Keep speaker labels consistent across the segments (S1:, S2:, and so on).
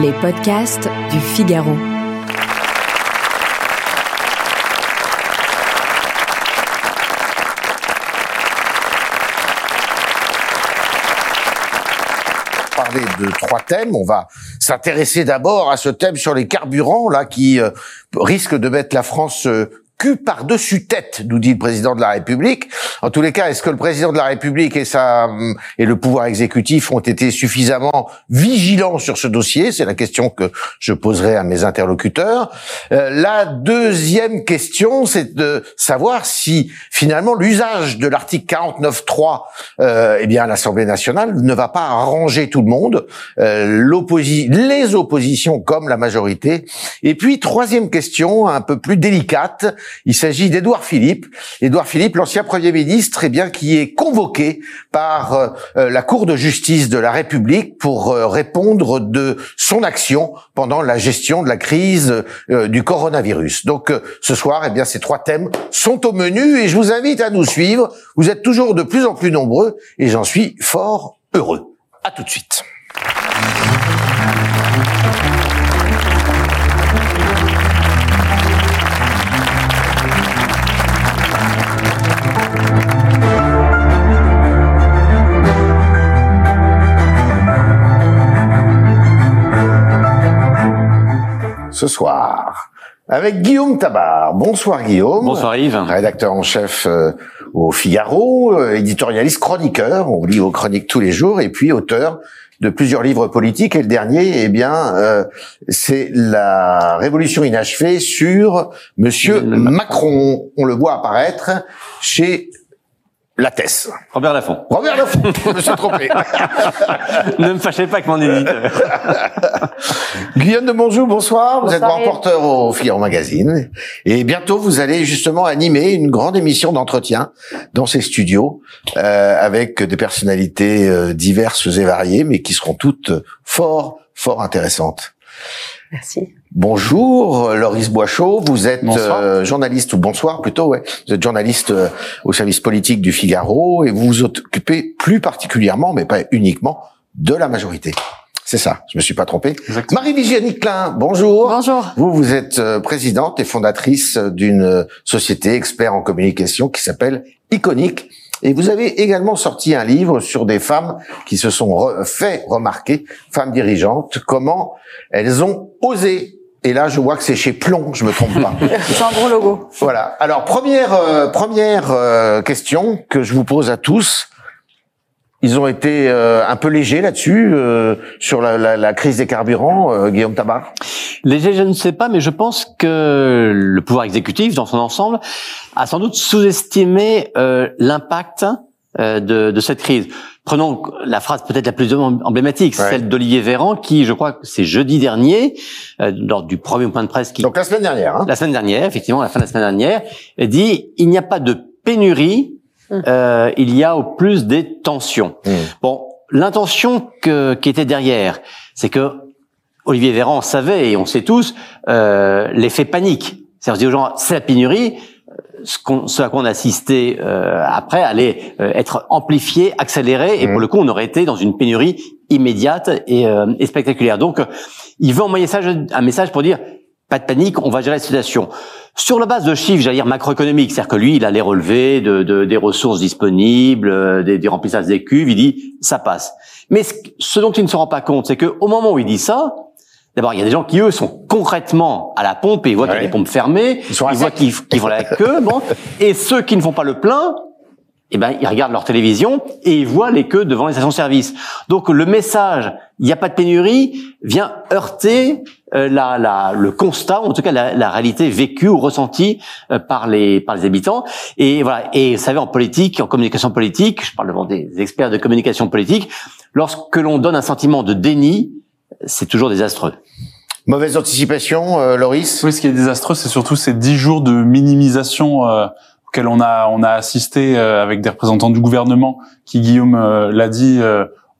S1: Les podcasts du Figaro.
S2: parler de trois thèmes. On va s'intéresser d'abord à ce thème sur les carburants là qui euh, risque de mettre la France euh, par-dessus tête, nous dit le président de la République. En tous les cas, est-ce que le président de la République et sa et le pouvoir exécutif ont été suffisamment vigilants sur ce dossier? C'est la question que je poserai à mes interlocuteurs. Euh, la deuxième question, c'est de savoir si finalement l'usage de l'article 49.3, euh, eh bien, à l'Assemblée nationale ne va pas arranger tout le monde, euh, l'opposi les oppositions comme la majorité. Et puis troisième question, un peu plus délicate il s'agit d'Édouard Philippe. Édouard Philippe, l'ancien Premier ministre, eh bien, qui est convoqué par euh, euh, la Cour de justice de la République pour euh, répondre de son action pendant la gestion de la crise du coronavirus. Donc, ce soir, eh bien, ces trois thèmes sont au menu et je vous invite à nous suivre. Vous êtes toujours de plus en plus nombreux et j'en suis fort heureux. À tout de suite. Ce soir avec Guillaume Tabar. Bonsoir Guillaume.
S3: Bonsoir Yves.
S2: Rédacteur en chef euh, au Figaro, euh, éditorialiste chroniqueur, on lit aux chroniques tous les jours, et puis auteur de plusieurs livres politiques. Et le dernier, eh bien, euh, c'est la révolution inachevée sur Monsieur Macron. On le voit apparaître chez la Tess.
S3: Robert Laffont.
S2: Robert Laffont, je me suis trompé.
S3: ne me fâchez pas avec mon éditeur.
S2: Guillaume de Bonjour, bonsoir. Vous êtes grand porteur au Figaro Magazine. Et bientôt, vous allez justement animer une grande émission d'entretien dans ces studios euh, avec des personnalités euh, diverses et variées, mais qui seront toutes fort, fort intéressantes.
S4: Merci.
S2: Bonjour, Loris Boichot. Vous êtes euh, journaliste, ou bonsoir plutôt, ouais. Vous êtes journaliste euh, au service politique du Figaro et vous vous occupez plus particulièrement, mais pas uniquement, de la majorité. C'est ça, je me suis pas trompé. Marie-Vigiane Klein, bonjour.
S4: Bonjour.
S2: Vous, vous êtes euh, présidente et fondatrice d'une société expert en communication qui s'appelle Iconique et vous avez également sorti un livre sur des femmes qui se sont fait remarquer, femmes dirigeantes, comment elles ont osé. Et là, je vois que c'est chez Plomb, je me trompe pas.
S4: c'est un gros logo.
S2: Voilà. Alors première euh, première euh, question que je vous pose à tous. Ils ont été euh, un peu légers là-dessus euh, sur la, la, la, crise des carburants, euh, Guillaume Tabar?
S3: Léger, je ne sais pas, mais je pense que le pouvoir exécutif, dans son ensemble, a sans doute sous-estimé l'impact de, de, cette crise. Prenons la phrase peut-être la plus emblématique, celle d'Olivier Véran, qui, je crois, c'est jeudi dernier, lors du premier point de presse, qui
S2: donc la semaine dernière, hein.
S3: la semaine dernière, effectivement, la fin de la semaine dernière, dit il n'y a pas de pénurie Mmh. euh, il y a au plus des tensions. Mmh. Bon, l'intention que, qui était derrière, c'est que Olivier Véran savait, et on sait tous, euh, l'effet panique. C'est-à-dire, dire aux gens, c'est la pénurie, ce, ce à quoi on assistait euh, après allait euh, être amplifié, accéléré, et pour mmh. le coup, on aurait été dans une pénurie immédiate et, euh, et spectaculaire. Donc, il veut envoyer un message pour dire, pas de panique, on va gérer la situation. Sur la base de chiffres, j'allais dire macroéconomiques, c'est-à-dire que lui, il a les relevés de, de, des ressources disponibles, euh, des, des, remplissages des cuves, il dit ça passe. Mais ce, dont il ne se rend pas compte, c'est que au moment où il dit ça, D'abord, il y a des gens qui, eux, sont concrètement à la pompe et ils voient qu'il y a des pompes fermées, ils, voient qu'ils qu vont la queue, bon. Et ceux qui ne font pas le plein, eh ben, ils regardent leur télévision et ils voient les queues devant les stations-service. Donc, le message, il n'y a pas de pénurie, vient heurter euh, la, la, le constat, en tout cas la, la réalité vécue ou ressentie euh, par les par les habitants. Et voilà. Et vous savez, en politique, en communication politique, je parle devant des experts de communication politique, lorsque l'on donne un sentiment de déni, c'est toujours désastreux.
S2: Mauvaise anticipation, euh, Loris?
S5: Oui, ce qui est désastreux, c'est surtout ces dix jours de minimisation euh, auxquels on a on a assisté avec des représentants du gouvernement qui, Guillaume l'a dit,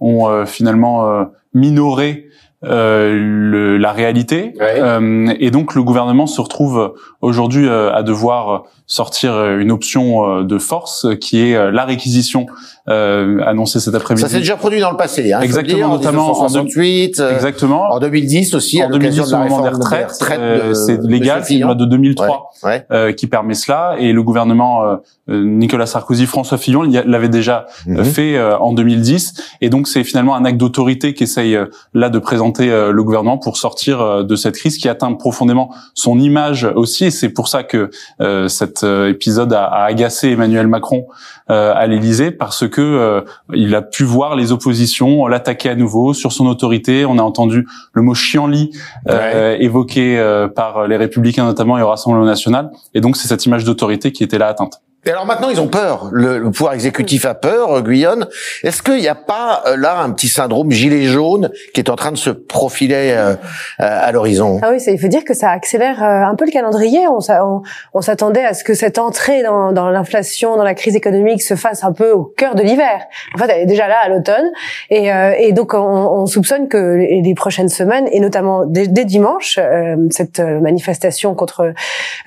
S5: ont finalement minoré euh, le, la réalité.
S2: Ouais.
S5: Euh, et donc le gouvernement se retrouve aujourd'hui euh, à devoir sortir une option euh, de force qui est euh, la réquisition euh, annoncée cet après-midi.
S2: Ça s'est déjà produit dans le passé, hein,
S5: Exactement,
S2: dire, en
S5: notamment en
S2: 1968, euh,
S5: Exactement.
S2: en 2010 aussi, à
S5: en
S2: l'occasion
S5: 2010
S2: de la réforme des
S5: retraites, euh, c'est légal, c'est une loi
S2: Fillon.
S5: de 2003
S2: Ouais.
S5: euh, qui permet cela et le gouvernement euh, euh, Nicolas Sarkozy, François Fillon l'avait déjà euh,
S2: Mhm.
S5: fait euh, en 2010 et donc c'est finalement un acte d'autorité qu'essaye euh, là de présenter euh, le gouvernement pour sortir euh, de cette crise qui atteint profondément son image aussi et c'est pour ça que euh, cet euh, épisode a, a agacé Emmanuel Macron euh, à l'Élysée parce que euh, il a pu voir les oppositions l'attaquer à nouveau sur son autorité. On a entendu le mot chienlit euh, évoqué euh, par les Républicains notamment et au Rassemblement national. Et donc c'est cette image d'autorité qui était là atteinte.
S2: Et alors maintenant, ils ont peur. Le, le pouvoir exécutif a peur, euh, Guyonne. Est-ce qu'il n'y a pas euh, là un petit syndrome gilet jaune qui est en train de se profiler euh, euh, à l'horizon?
S4: Ah oui, ça, il faut dire que ça accélère un peu le calendrier. On, s'a- on, on s'attendait à ce que cette entrée dans, dans l'inflation, dans la crise économique se fasse un peu au cœur de l'hiver. En fait, elle est déjà là à l'automne. Et, euh, et donc, on, on soupçonne que les prochaines semaines, et notamment dès, dès dimanche, euh, cette manifestation contre, euh,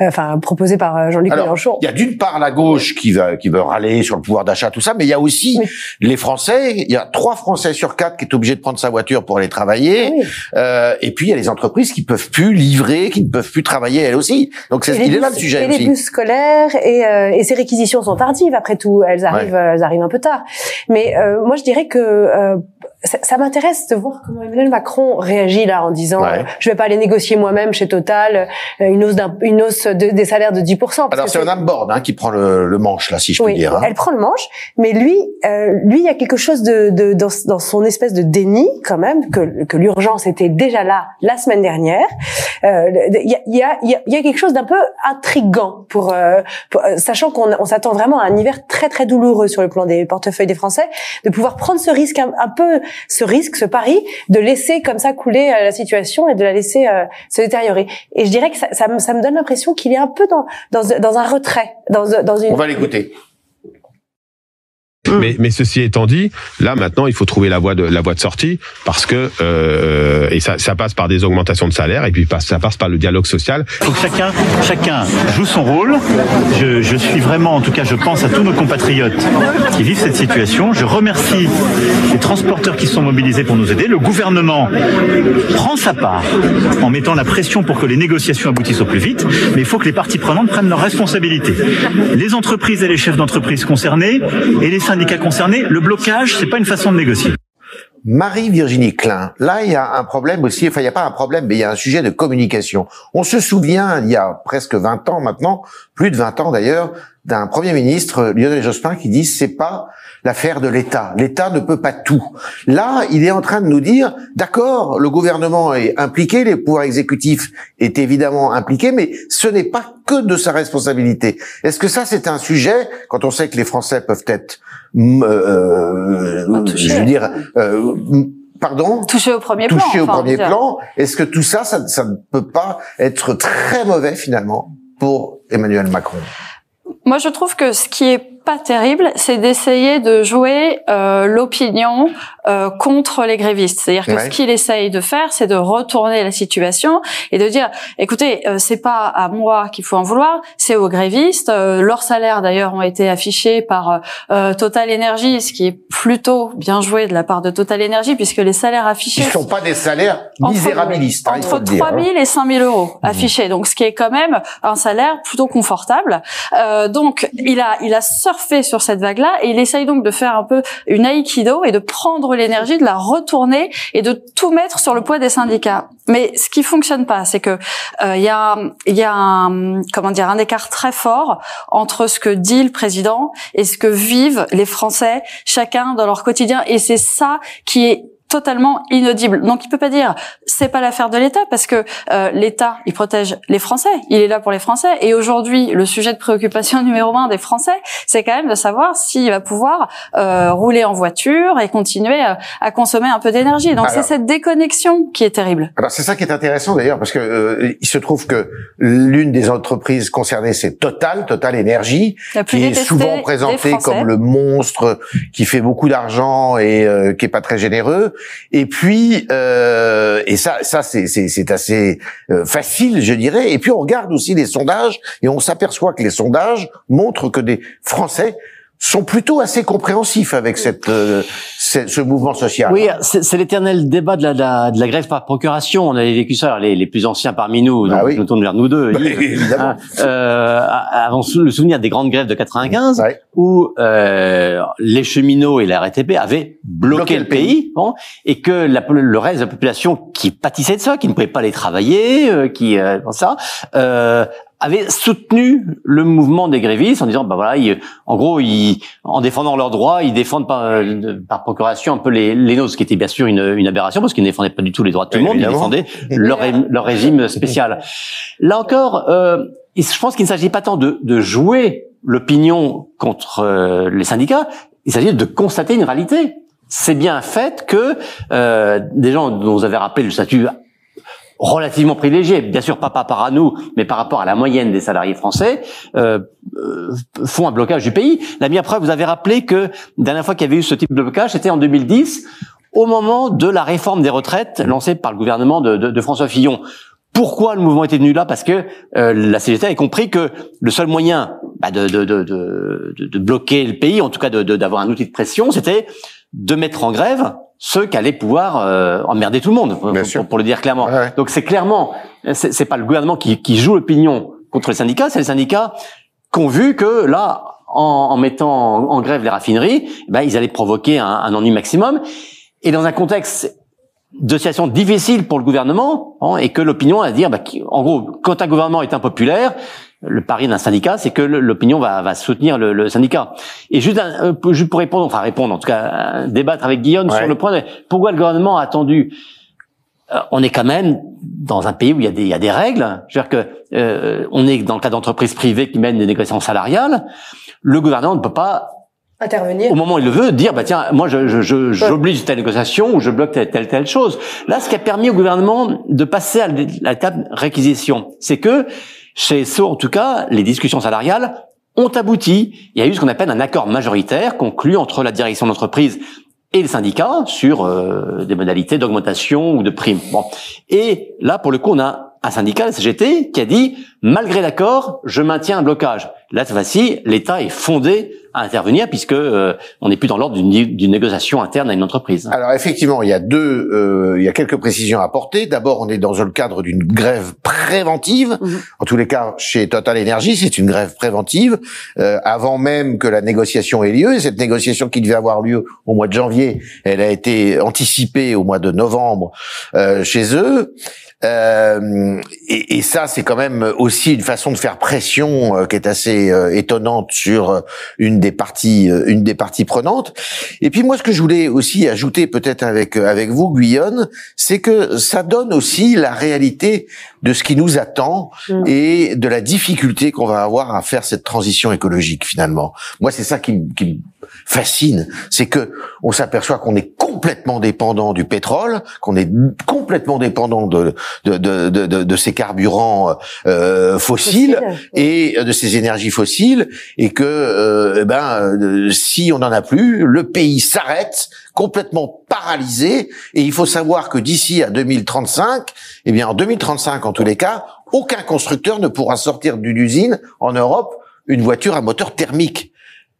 S4: enfin, proposée par Jean-Luc
S2: Alors,
S4: Mélenchon.
S2: Il y a d'une part la gauche qui va qui veut râler sur le pouvoir d'achat tout ça, mais il y a aussi
S4: Mais-
S2: les Français. Il y a trois Français sur quatre qui est obligé de prendre sa voiture pour aller travailler.
S4: Oui.
S2: Euh, et puis il y a les entreprises qui peuvent plus livrer, qui ne peuvent plus travailler elles aussi. Donc
S4: les
S2: il est là
S4: bus-
S2: le sujet
S4: et les
S2: aussi.
S4: bus scolaires et, euh, et ces réquisitions sont tardives après tout. Elles arrivent, euh, elles arrivent un peu tard. Mais euh, moi, je dirais que euh, ça, ça m'intéresse de voir comment Emmanuel Macron réagit là en disant
S2: Ouais.
S4: euh, je vais pas aller négocier moi-même chez Total euh, une hausse d'un, une hausse de- des salaires de 10 parce
S2: Alors c'est Madame Borne hein, qui prend le, le manche là, si je
S4: oui,
S2: puis dire. hein.
S4: elle prend le manche, mais lui, euh, lui, il y a quelque chose de, de dans, dans son espèce de déni quand même que, que l'urgence était déjà là la semaine dernière. Euh, Il y, a, y, a, y a- y a quelque chose d'un peu intrigant pour, euh, pour- euh, sachant qu'on on s'attend vraiment à un hiver très très douloureux sur le plan des portefeuilles des Français, de pouvoir prendre ce risque un, un peu, ce risque, ce pari, de laisser comme ça couler euh, la situation et de la laisser euh, se détériorer. Et je dirais que ça, ça, me, ça me donne l'impression qu'il est un peu dans, dans, dans un retrait, dans, dans une
S2: On va l'écouter.
S6: Mais, mais ceci étant dit, là maintenant, il faut trouver la voie de la voie de sortie parce que euh, et ça, ça passe par des augmentations de salaire et puis passe- ça passe par le dialogue social.
S7: faut que chacun, chacun joue son rôle. Je, je suis vraiment, en tout cas, je pense à tous nos compatriotes qui vivent cette situation. Je remercie les transporteurs qui sont mobilisés pour nous aider. Le gouvernement prend sa part en mettant la pression pour que les négociations aboutissent au plus vite. Mais il faut que les parties prenantes prennent leurs responsabilités. Les entreprises et les chefs d'entreprise concernés et les syndicats concernés. Le blocage, c'est pas une façon de négocier.
S2: Marie-Virginie Klein, là il y a un problème aussi, enfin il n'y a pas un problème, mais il y a un sujet de communication. On se souvient, il y a presque 20 ans maintenant, plus de 20 ans d'ailleurs, d'un Premier ministre, Lionel Jospin, qui dit c'est pas l'affaire de l'État. L'État ne peut pas tout. Là, il est en train de nous dire, d'accord, le gouvernement est impliqué, les pouvoirs exécutifs est évidemment impliqué, mais ce n'est pas que de sa responsabilité. Est-ce que ça, c'est un sujet, quand on sait que les Français peuvent être, euh,
S8: touchés.
S2: je veux dire, euh, pardon
S8: Touché au premier plan.
S2: touché au
S8: enfin,
S2: premier plan. Est-ce que tout ça, ça, ça ne peut pas être très mauvais finalement pour Emmanuel Macron?
S8: Moi, je trouve que ce qui est pas terrible, c'est d'essayer de jouer euh, l'opinion euh, contre les grévistes. C'est-à-dire que ce qu'il essaye de faire, c'est de retourner la situation et de dire, écoutez, euh, c'est pas à moi qu'il faut en vouloir, c'est aux grévistes. Euh, leurs salaires, d'ailleurs, ont été affichés par euh, Total Energy, ce qui est plutôt bien joué de la part de Total Energy, puisque les salaires affichés
S2: Ils sont pas des salaires
S8: Entre-
S2: misérabilistes, hein, il faut
S8: entre
S2: le dire.
S8: 3
S2: hein.
S8: 000 et 5 000 euros affichés. Donc, ce qui est quand même un salaire plutôt confortable. Euh, donc, il a, il a surfé sur cette vague-là et il essaye donc de faire un peu une aïkido et de prendre l'énergie, de la retourner et de tout mettre sur le poids des syndicats. Mais ce qui fonctionne pas, c'est que euh, il y a, y a un, comment dire, un écart très fort entre ce que dit le président et ce que vivent les Français, chacun dans leur quotidien. Et c'est ça qui est totalement inaudible. Donc il peut pas dire c'est pas l'affaire de l'État parce que euh, l'État il protège les Français, il est là pour les Français et aujourd'hui le sujet de préoccupation numéro un des Français c'est quand même de savoir s'il va pouvoir euh, rouler en voiture et continuer à, à consommer un peu d'énergie. Donc c'est cette déconnexion qui est terrible.
S2: Alors c'est ça qui est intéressant d'ailleurs parce que euh, il se trouve que l'une des entreprises concernées c'est Total, Total Énergie, qui est souvent
S8: des
S2: présenté
S8: Français.
S2: comme le monstre qui fait beaucoup d'argent et euh, qui est pas très généreux. Et puis, euh, et ça, ça c'est assez euh, facile, je dirais. Et puis on regarde aussi les sondages et on s'aperçoit que les sondages montrent que des Français sont plutôt assez compréhensifs avec cette, euh, ce, ce mouvement social.
S3: Oui, c'est l'éternel débat de la, de, la, de la grève par procuration. On avait vécu ça, alors les, les plus anciens parmi nous,
S2: Bah
S3: donc
S2: oui.
S3: je me tourne vers nous deux.
S2: Bah,
S3: Yves.
S2: évidemment.
S3: Hein, euh, avant sou- le souvenir des grandes grèves de 95,
S2: Ouais.
S3: où euh, les cheminots et la RATP avaient bloqué,
S2: Bloqué
S3: le
S2: le
S3: pays, bon, et que la, le reste de la population qui pâtissait de ça, qui ne pouvait pas aller travailler, euh, qui euh, ça, euh, avait soutenu le mouvement des grévistes en disant bah voilà ils- en gros ils, en défendant leurs droits ils défendent par, par procuration un peu les, les nôtres ce qui était bien sûr une, une aberration parce qu'ils ne défendaient pas du tout les droits de tout le monde
S2: Évidemment.
S3: ils défendaient leur, leur régime spécial là encore euh, je pense qu'il ne s'agit pas tant de, de jouer l'opinion contre euh, les syndicats il s'agit de constater une réalité c'est bien un fait que euh, des gens dont vous avez rappelé le statut relativement privilégié, bien sûr pas par à nous, mais par rapport à la moyenne des salariés français, euh, euh, font un blocage du pays. La meilleure preuve, vous avez rappelé que la dernière fois qu'il y avait eu ce type de blocage, c'était en 2010, au moment de la réforme des retraites lancée par le gouvernement de, François Fillon. Pourquoi le mouvement était venu là? Parce que euh, la CGT avait compris que le seul moyen bah, de, de, de, bloquer le pays, en tout cas d'avoir un outil de pression, c'était de mettre en grève ceux qui allaient pouvoir euh, emmerder tout le monde, pour, pour- le dire clairement.
S2: Ouais.
S3: Donc c'est clairement, c'est pas le gouvernement qui, qui joue l'opinion contre les syndicats, c'est les syndicats qui ont vu que là, en, en mettant en, en grève les raffineries, ben, ils allaient provoquer un, un ennui maximum. Et dans un contexte de situation difficile pour le gouvernement, hein, et que l'opinion à dire, bah, qui- en gros, quand un gouvernement est impopulaire, le pari d'un syndicat, c'est que l'opinion va, va soutenir le, le syndicat. Et juste, un- euh, pour- juste pour répondre, enfin répondre, en tout cas, euh, débattre avec Guillaume
S2: Ouais.
S3: sur le point de pourquoi le gouvernement a attendu. Euh, on est quand même dans un pays où il y a des, il y a des règles. Je veux dire que euh, on est dans le cas d'entreprises privées qui mènent des négociations salariales. Le gouvernement ne peut pas
S4: Intervenir.
S3: au moment où il le veut, dire bah tiens, moi je je- je- j'oblige telle négociation ou je bloque telle, telle telle chose. Là, ce qui a permis au gouvernement de passer à la table réquisition, c'est que chez SO, en tout cas, les discussions salariales ont abouti. Il y a eu ce qu'on appelle un accord majoritaire conclu entre la direction de l'entreprise et les syndicats sur euh, des modalités d'augmentation ou de primes. Bon. Et là, pour le coup, on a un syndicat, la CGT, qui a dit, malgré l'accord, je maintiens un blocage. Là, cette fois-ci, l'État est fondé à intervenir puisque euh, on n'est plus dans l'ordre d'une négociation interne à une entreprise.
S2: Alors effectivement, il y a deux, euh, il y a quelques précisions à apporter. D'abord, on est dans le cadre d'une grève préventive.
S4: Mhm.
S2: En tous les cas, chez Total Energy, c'est une grève préventive euh, avant même que la négociation ait lieu. Et cette négociation qui devait avoir lieu au mois de janvier, elle a été anticipée au mois de novembre euh, chez eux. Euh, et, et ça, c'est quand même aussi une façon de faire pression euh, qui est assez euh, étonnante sur euh, une des parties, euh, une des parties prenantes. Et puis moi, ce que je voulais aussi ajouter, peut-être avec avec vous, Guyonne, c'est que ça donne aussi la réalité de ce qui nous attend
S4: Mm.
S2: et de la difficulté qu'on va avoir à faire cette transition écologique finalement. Moi, c'est ça qui, me- qui me fascine, c'est que on s'aperçoit qu'on est complètement dépendant du pétrole, qu'on est complètement dépendant de de de de, de- ces carburants euh, fossiles et de ces énergies fossiles et que euh, eh ben euh, si on n'en a plus, le pays s'arrête complètement paralysé et il faut savoir que d'ici à 2035, eh bien en 2035 en tous les cas, aucun constructeur ne pourra sortir d'une usine en Europe une voiture à moteur thermique.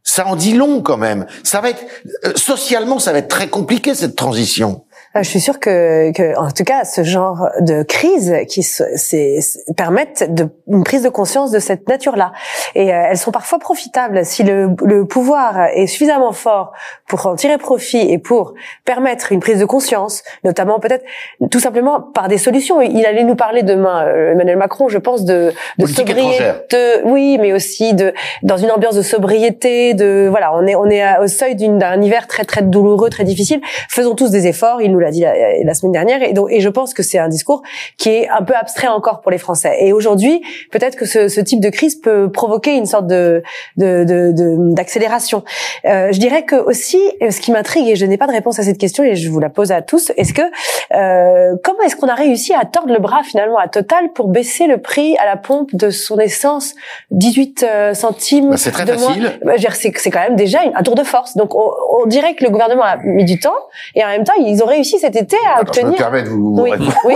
S2: Ça en dit long quand même. Ça va être euh, socialement, ça va être très compliqué cette transition.
S4: Euh, Je suis sûre que, que, en tout cas, ce genre de crise qui c'est, permettent de, une prise de conscience de cette nature-là. Et euh, elles sont parfois profitables si le, le pouvoir est suffisamment fort pour en tirer profit et pour permettre une prise de conscience, notamment peut-être tout simplement par des solutions. Il allait nous parler demain, euh, Emmanuel Macron, je pense, de, de sobriété, oui, mais aussi de dans une ambiance de sobriété, de voilà, on est on est à- au seuil d'un hiver très très douloureux, très difficile. Faisons tous des efforts. Il nous l'a dit la, la semaine dernière, et donc et je pense que c'est un discours qui est un peu abstrait encore pour les Français. Et aujourd'hui, peut-être que ce, ce type de crise peut provoquer une sorte de de- de- de- d'accélération. Euh, je dirais que aussi, ce qui m'intrigue et je n'ai pas de réponse à cette question et je vous la pose à tous, est-ce que Euh, comment est-ce qu'on a réussi à tordre le bras finalement à Total pour baisser le prix à la pompe de son essence 18 euh, centimes
S2: Bah, c'est très
S4: de
S2: facile.
S4: Bah, c'est c'est quand même déjà une- un tour de force. Donc on, on dirait que le gouvernement a mis du temps et en même temps ils ont réussi cet été à
S2: Alors, je me
S4: obtenir.
S2: permets de vous
S4: Oui,
S2: répondre.
S4: oui,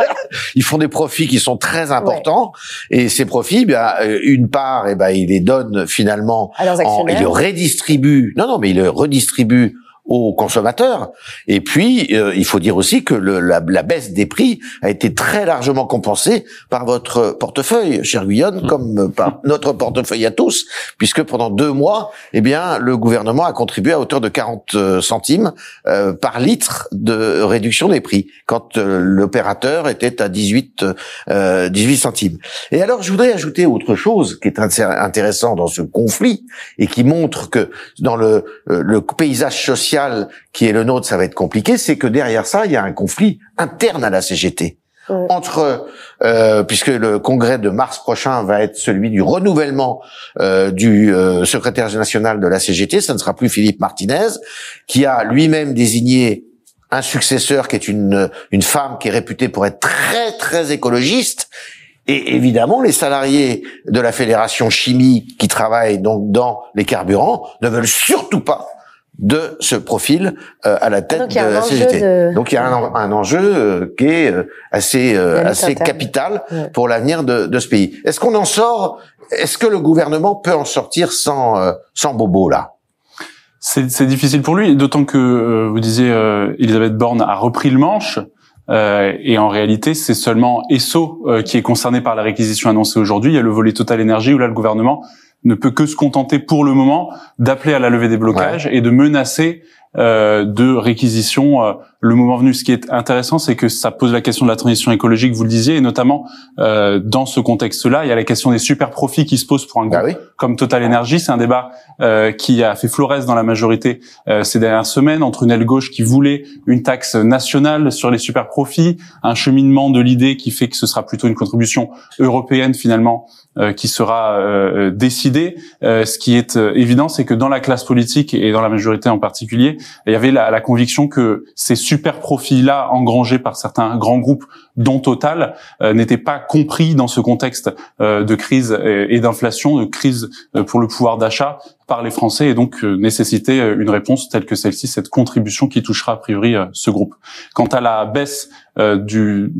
S2: Ils font des profits qui sont très importants et ces profits, bien, euh, une part, eh ben, ils les donnent finalement,
S4: à leurs
S2: en, ils
S4: actionnaires.
S2: le redistribuent. Non, non, mais ils le redistribuent aux consommateurs. Et puis, euh, il faut dire aussi que le, la, la baisse des prix a été très largement compensée par votre portefeuille, cher Guyonne,
S3: Mmh.
S2: comme par notre portefeuille à tous, puisque pendant deux mois, eh bien, le gouvernement a contribué à hauteur de 40 centimes euh, par litre de réduction des prix, quand euh, l'opérateur était à 18, euh, 18 centimes. Et alors, je voudrais ajouter autre chose qui est inté- intéressant dans ce conflit et qui montre que dans le, euh, le paysage social qui est le nôtre, ça va être compliqué, c'est que derrière ça, il y a un conflit interne à la CGT. Entre, euh, puisque le congrès de mars prochain va être celui du renouvellement euh, du euh, secrétaire national de la CGT, ça ne sera plus Philippe Martinez, qui a lui-même désigné un successeur qui est une une femme qui est réputée pour être très très écologiste. Et évidemment, les salariés de la fédération chimie qui travaillent donc dans les carburants ne veulent surtout pas de ce profil euh, à la tête
S4: Donc,
S2: de la CGT.
S4: de-
S2: Donc il y a un, un enjeu euh, qui est euh, assez euh, assez capital
S4: Ouais.
S2: pour l'avenir de, de ce pays. Est-ce qu'on en sort Est-ce que le gouvernement peut en sortir sans euh, sans bobo là?
S5: C'est c'est difficile pour lui, d'autant que euh, vous disiez euh, Elisabeth Borne a repris le manche. euh, et en réalité, c'est seulement Esso euh, qui est concerné par la réquisition annoncée aujourd'hui. Il y a le volet Total Énergie où là, le gouvernement ne peut que se contenter pour le moment d'appeler à la levée des blocages et de menacer de réquisition euh, le moment venu. Ce qui est intéressant, c'est que ça pose la question de la transition écologique, vous le disiez, et notamment euh, dans ce contexte-là, il y a la question des super profits qui se posent pour un groupe
S2: Bah oui.
S5: comme Total Energy. C'est un débat euh, qui a fait florès dans la majorité euh, ces dernières semaines entre une aile gauche qui voulait une taxe nationale sur les super profits, un cheminement de l'idée qui fait que ce sera plutôt une contribution européenne finalement euh, qui sera euh, décidée. Euh, ce qui est euh, évident, c'est que dans la classe politique et dans la majorité en particulier, il y avait la, conviction que ces super profits-là engrangés par certains grands groupes, dont Total, euh, n'étaient pas compris dans ce contexte euh, de crise et, d'inflation, de crise euh, pour le pouvoir d'achat par les Français et donc euh, nécessiter euh, une réponse telle que celle-ci, cette contribution qui touchera a priori ce groupe. Quant à la baisse euh, du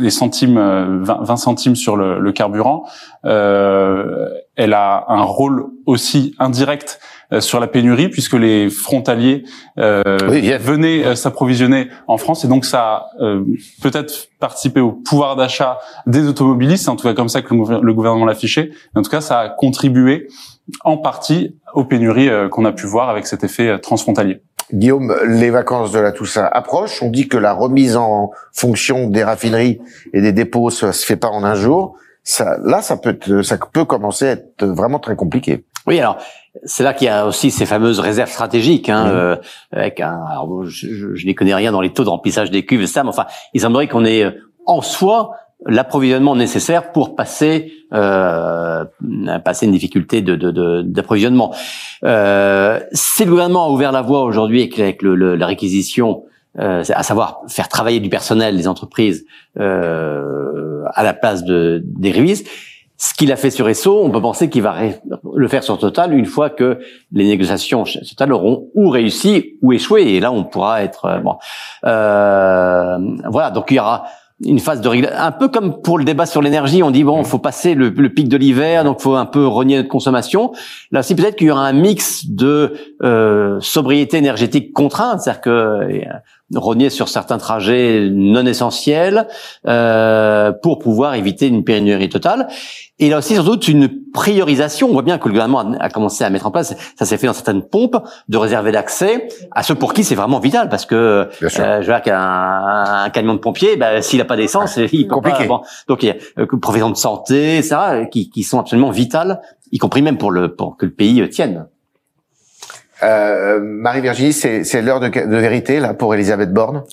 S5: les centimes, euh, 20, 20 centimes sur le, le carburant, euh, elle a un rôle aussi indirect sur la pénurie puisque les frontaliers euh,
S2: Oui,
S5: venaient euh, s'approvisionner en France et donc ça a euh, peut-être participé au pouvoir d'achat des automobilistes, c'est en tout cas comme ça que le, gouver- le gouvernement l'a affiché. En tout cas, ça a contribué en partie aux pénuries euh, qu'on a pu voir avec cet effet euh, transfrontalier.
S2: Guillaume, les vacances de la Toussaint approchent. On dit que la remise en fonction des raffineries et des dépôts, ça se fait pas en un jour. Ça, là, ça peut, être- ça peut commencer à être vraiment très compliqué.
S3: Oui, alors c'est là qu'il y a aussi ces fameuses réserves stratégiques, hein,
S2: Mhm.
S3: euh, avec un. Alors, bon, je, je, je n'y connais rien dans les taux de remplissage des cuves, ça, mais enfin, il semblerait qu'on ait euh, en soi l'approvisionnement nécessaire pour passer euh, passer une difficulté de de- de- d'approvisionnement. Euh, si le gouvernement a ouvert la voie aujourd'hui avec, avec le, le- la réquisition, euh, à savoir faire travailler du personnel des entreprises euh, à la place de des révises, ce qu'il a fait sur ESSO, on peut penser qu'il va le faire sur Total une fois que les négociations chez Total auront ou réussi ou échoué. Et là, on pourra être euh, bon. Euh, voilà, donc il y aura une phase de régla- un peu comme pour le débat sur l'énergie, on dit bon, faut passer le, le pic de l'hiver, donc faut un peu renier notre consommation. Là aussi, peut-être qu'il y aura un mix de euh, sobriété énergétique contrainte, c'est-à-dire que renier sur certains trajets non essentiels euh, pour pouvoir éviter une pénurie totale. Et là aussi, sans doute, une priorisation. On voit bien que le gouvernement a, commencé à mettre en place, ça s'est fait dans certaines pompes, de réserver l'accès à ceux pour qui c'est vraiment vital. Parce que euh, je vois qu'un un camion de pompier, bah, s'il n'a pas d'essence, il peut
S2: Compliqué.
S3: pas. bon. donc il y a euh, professions de santé, etc., qui, qui sont absolument vitales, y compris même pour le pour que le pays euh, tienne.
S2: Euh, Marie-Virginie, c'est, l'heure de, de vérité là pour Elisabeth Borne?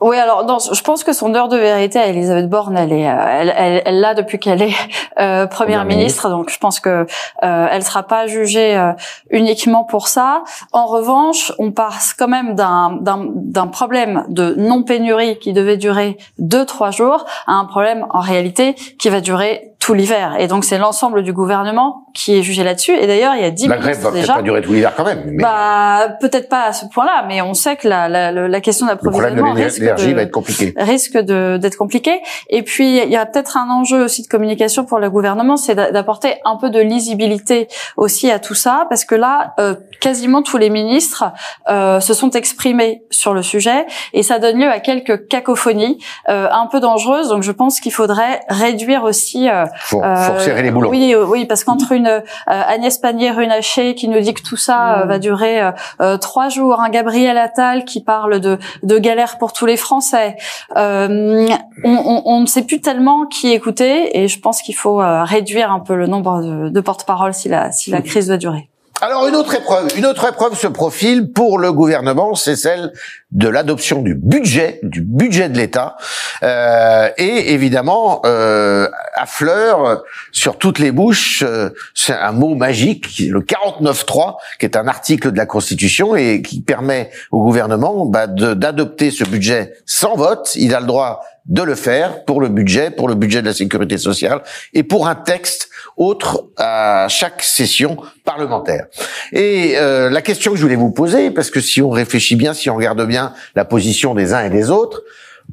S8: Oui, alors dans, je pense que son heure de vérité à Elisabeth Borne, elle est, euh, elle, elle, elle l'a depuis qu'elle est euh, première ministre, donc je pense que euh, elle sera pas jugée euh, uniquement pour ça. En revanche, on passe quand même d'un d'un problème de non pénurie qui devait durer deux trois jours à un problème en réalité qui va durer tout l'hiver. Et donc c'est l'ensemble du gouvernement qui est jugé là-dessus. Et d'ailleurs, il y a dix
S2: La grève va peut-être pas durer tout l'hiver quand même. Mais
S8: Bah peut-être pas à ce point-là, mais on sait que la, la, la question
S2: problème de
S8: d'approvisionnement risque
S2: l'énergie va être
S8: risque de d'être compliqué. Et puis il y a peut-être un enjeu aussi de communication pour le gouvernement, c'est d'a- d'apporter un peu de lisibilité aussi à tout ça, parce que là, euh, quasiment tous les ministres euh, se sont exprimés sur le sujet, et ça donne lieu à quelques cacophonies euh, un peu dangereuses. Donc je pense qu'il faudrait réduire aussi. euh,
S2: Faut,
S8: euh,
S2: faut resserrer les boulons.
S8: Oui, euh, oui, parce qu'entre une euh, Agnès Pannier-Runacher qui nous dit que tout ça euh, va durer euh, euh, trois jours, un Gabriel Attal qui parle de, de galère pour tous les Français, euh, on, on- on ne sait plus tellement qui écouter, et je pense qu'il faut euh, réduire un peu le nombre de, de porte-parole si la, si la crise doit durer.
S2: Alors une autre épreuve, une autre épreuve se profile pour le gouvernement, c'est celle de l'adoption du budget, du budget de l'État, Euh, et évidemment euh, affleure sur toutes les bouches, euh, c'est un mot magique, le 49.3, qui est un article de la Constitution et qui permet au gouvernement bah, d'adopter ce budget sans vote. Il a le droit de le faire pour le budget, pour le budget de la sécurité sociale et pour un texte autre à chaque session parlementaire. Et euh, la question que je voulais vous poser, parce que si on réfléchit bien, si on regarde bien la position des uns et des autres,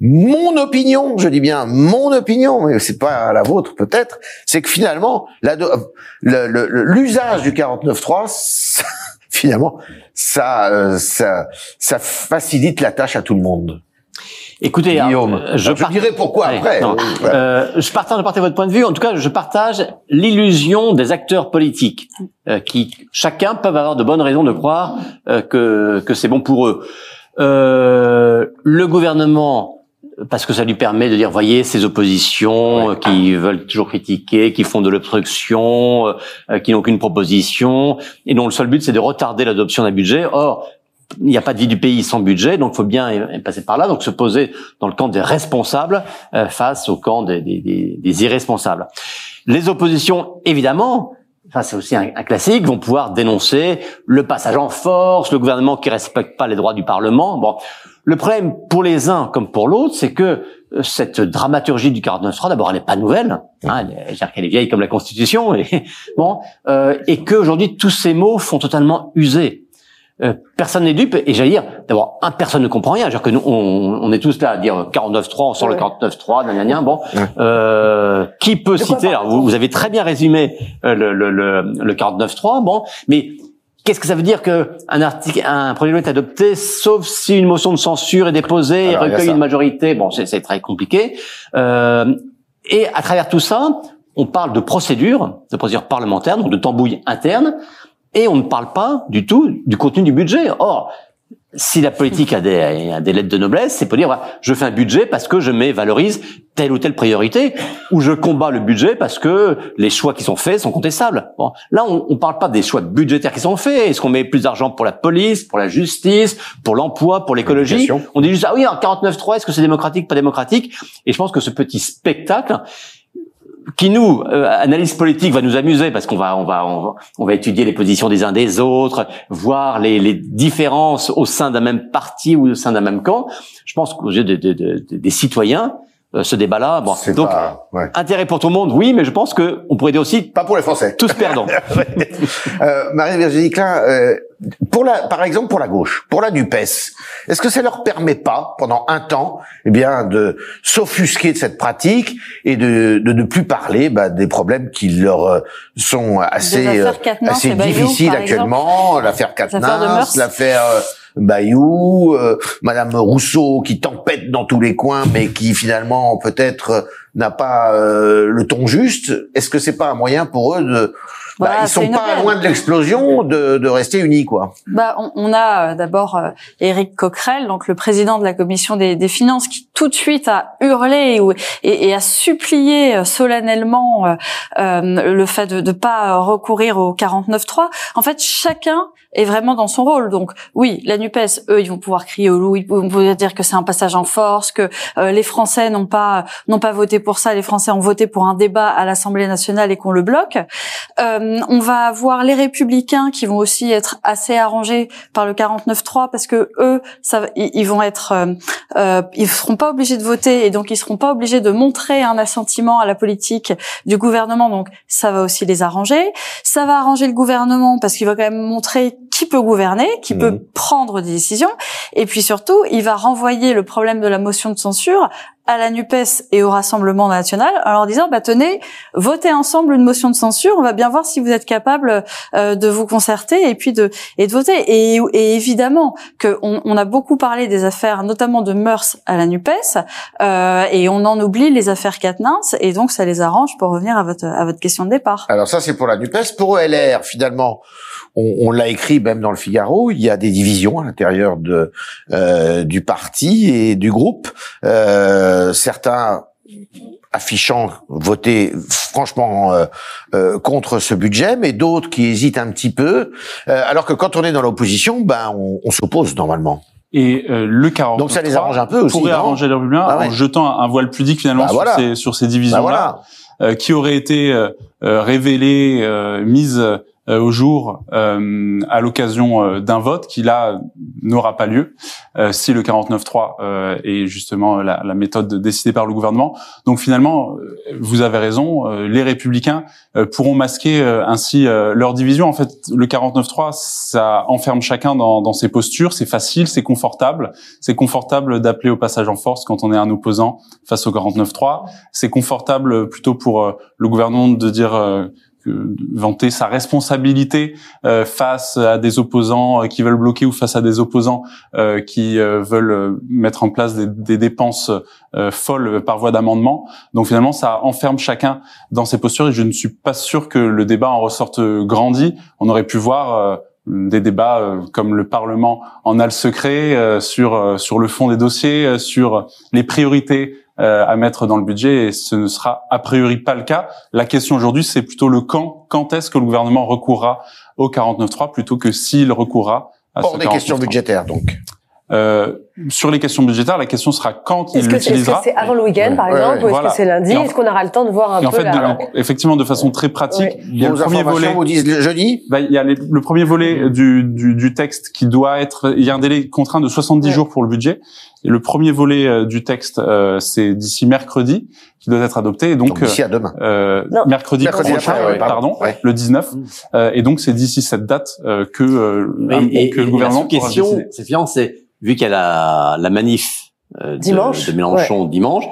S2: mon opinion, je dis bien mon opinion, mais c'est pas la vôtre peut-être, c'est que finalement l'usage du 49.3, ça- finalement, ça, euh, ça, ça facilite la tâche à tout le monde.
S3: Écoutez,
S2: Guillaume,
S3: euh, je,
S2: je,
S3: par-
S2: dirai pourquoi
S3: Ouais,
S2: après.
S3: non.
S2: Euh,
S3: Euh, je partage, je partage votre point de vue. En tout cas, je partage l'illusion des acteurs politiques euh, qui, chacun, peuvent avoir de bonnes raisons de croire euh, que que c'est bon pour eux. Le gouvernement, parce que ça lui permet de dire, voyez, ces oppositions qui veulent toujours critiquer, qui font de l'obstruction, qui n'ont aucune proposition, et dont le seul but c'est de retarder l'adoption d'un budget. Or, il n'y a pas de vie du pays sans budget, donc il faut bien passer par là. Donc se poser dans le camp des responsables euh, face au camp des, des- des- irresponsables. Les oppositions, évidemment, ça c'est aussi un, un classique, vont pouvoir dénoncer le passage en force, le gouvernement qui respecte pas les droits du Parlement. Bon, le problème pour les uns comme pour l'autre, c'est que euh, cette dramaturgie du 49.3, d'abord, elle n'est pas nouvelle, hein, elle est- qu'elle est vieille comme la Constitution, et bon, euh, et qu'aujourd'hui tous ces mots font totalement user. Euh, personne n'est dupe et j'allais dire d'abord un personne ne comprend rien. Je veux dire que nous on, on est tous là à dire 49.3, on sort
S4: Ouais.
S3: le 49.3, nan, nan, nan. Bon,
S2: Ouais.
S3: euh, qui peut citer Alors vous, vous avez très bien résumé euh, le, le, le, le 49.3. Bon, mais Qu'est-ce que ça veut dire que un article, un projet de loi est adopté, sauf si une motion de censure est déposée et recueille une majorité? Bon, c'est c'est très compliqué. Euh, et à travers tout ça, on parle de procédure, de procédure parlementaire, donc de tambouille interne, et on ne parle pas du tout du contenu du budget. Or, si la politique a des, a des lettres de noblesse, c'est pour dire je fais un budget parce que je mets valorise telle ou telle priorité, ou je combats le budget parce que les choix qui sont faits sont contestables. Bon, là, on ne parle pas des choix budgétaires qui sont faits. Est-ce qu'on met plus d'argent pour la police, pour la justice, pour l'emploi, pour l'écologie? On dit juste ah oui, en 49.3, est-ce que c'est démocratique, pas démocratique? Et je pense que ce petit spectacle qui nous euh, analyse politique va nous amuser parce qu'on va on va on va, on va étudier les positions des uns des autres, voir les, les différences au sein d'un même parti ou au sein d'un même camp. Je pense qu'aux yeux des, des- des- des citoyens, ce débat-là, bon,
S2: c'est
S3: donc
S2: pas, ouais.
S3: intérêt pour tout le monde, oui, mais je pense que on pourrait dire aussi
S2: pas pour les Français.
S3: tous perdants.
S2: Euh, Marie-Virginie Klein, euh, pour la, par exemple pour la gauche, pour la Nupes, est-ce que ça leur permet pas, pendant un temps, eh bien, de s'offusquer de cette pratique et de, de ne plus parler bah, des problèmes qui leur euh, sont assez, euh, assez
S8: Bayou,
S2: difficiles actuellement, l'affaire
S8: mœurs.
S2: l'affaire euh, Bayou, euh, Madame Rousseau qui tempête dans tous les coins, mais qui finalement peut-être n'a pas euh, le ton juste. Est-ce que c'est pas un moyen pour eux de bah,
S8: Voilà,
S2: ils sont pas loin de l'explosion, de, de rester unis, quoi.
S8: Bah, on, on a euh, d'abord euh, Éric Coquerel, donc le président de la commission des, des finances, qui tout de suite à hurler et, et, supplier solennellement euh, euh, le fait de ne pas recourir au 49-3. En fait, chacun est vraiment dans son rôle. Donc oui, la Nupes, eux, ils vont pouvoir crier au loup, ils vont pouvoir dire que c'est un passage en force, que euh, les Français n'ont pas n'ont pas voté pour ça, les Français ont voté pour un débat à l'Assemblée nationale et qu'on le bloque. Euh, on va avoir les Républicains qui vont aussi être assez arrangés par le 49-3 parce que eux, ça, ils vont être, euh, euh, ils seront pas obligés de voter et donc ils seront pas obligés de montrer un assentiment à la politique du gouvernement. Donc ça va aussi les arranger. Ça va arranger le gouvernement parce qu'il va quand même montrer qui peut gouverner, qui peut mhm. prendre des décisions, et puis surtout, il va renvoyer le problème de la motion de censure à la NUPES et au Rassemblement national en leur disant bah tenez votez ensemble une motion de censure on va bien voir si vous êtes capable euh, de vous concerter et puis de et de voter. Et, et évidemment que on, a beaucoup parlé des affaires notamment de mœurs à la Nupes euh, et on en oublie les affaires Katnins et donc ça les arrange pour revenir à votre à votre question de départ.
S2: Alors ça c'est pour la Nupes pour LR finalement on, on l'a écrit même dans le Figaro, il y a des divisions à l'intérieur de euh, du parti et du groupe. Euh, certains affichant voter franchement euh, euh, contre ce budget, mais d'autres qui hésitent un petit peu. Euh, alors que quand on est dans l'opposition, ben on, on s'oppose normalement.
S5: Et le 40
S2: donc ça les arrange un peu aussi.
S5: Pourrait arranger les républicains bah en jetant un voile pudique finalement bah sur, ces, sur ces divisions-là, bah qui auraient été révélées, mises euh, au jour euh, à l'occasion euh, d'un vote qui là n'aura pas lieu si le 49-3 est justement la, la, méthode décidée par le gouvernement. Donc finalement, vous avez raison, les républicains pourront masquer ainsi leur division. En fait, le 49-3, ça enferme chacun dans, dans ses postures, c'est facile, c'est confortable. C'est confortable d'appeler au passage en force quand on est un opposant face au 49-3. C'est confortable plutôt pour le gouvernement de dire vanter sa responsabilité euh, face à des opposants euh, qui veulent bloquer ou face à des opposants euh, qui veulent mettre en place des, des dépenses folles par voie d'amendement. Donc finalement, ça enferme chacun dans ses postures et je ne suis pas sûr que le débat en ressorte grandi. On aurait pu voir des débats comme le Parlement en a le secret sur sur le fond des dossiers, sur les priorités euh, à mettre dans le budget et ce ne sera a priori pas le cas. La question aujourd'hui, c'est plutôt le quand. Quand est-ce que le gouvernement recourra au 49.3 plutôt que s'il recourra à
S2: Hors des questions budgétaires, donc.
S5: Euh, sur les questions budgétaires, la question sera quand il l'utilisera.
S4: Est-ce que c'est avant le week-end, par exemple, ou est-ce que c'est lundi Est-ce qu'on aura le temps de voir un
S5: et peu en fait, effectivement, de façon très pratique,
S2: il y a le premier volet. Vous dites le jeudi
S5: bah, Il y a le premier volet du, du, du, texte qui doit être. Il y a un délai contraint de 70 jours pour le budget. Et le premier volet euh, du texte, euh, c'est d'ici mercredi, qui doit être adopté. Et donc,
S2: d'ici à demain.
S5: Euh, mercredi, prochain, pardon, le 19. Mm. et donc, c'est d'ici cette date que, que le gouvernement
S3: la question, c'est vu qu'il y a la, la manif de, de, Mélenchon dimanche,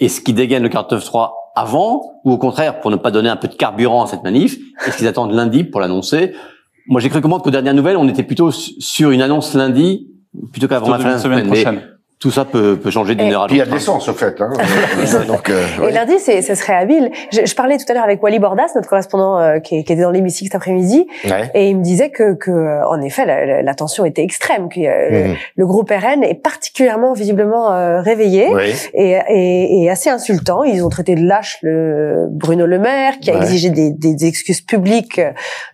S3: est-ce qu'ils dégainent le 49.3 avant ou au contraire pour ne pas donner un peu de carburant à cette manif Est-ce qu'ils attendent lundi pour l'annoncer? Moi, j'ai cru comprendre qu'aux dernières nouvelles, on était plutôt sur une annonce lundi plutôt qu'avant la fin de la semaine.
S5: Prochaine
S3: tout ça peut, peut changer d'une heure à l'autre.
S2: Il y a de l'essence, au fait. Hein.
S4: Donc, euh, Et lundi, c'est, ce serait habile. Je, je, parlais tout à l'heure avec Wally Bordas, notre correspondant euh, qui, qui, était dans l'hémicycle cet après-midi, ouais. et il me disait que, que euh, en effet, la, la, tension était extrême, que mmh. le, groupe RN est particulièrement visiblement euh, réveillé oui. et, et, et, assez insultant. Ils ont traité de lâche le Bruno Le Maire, qui a ouais. exigé des, des, excuses publiques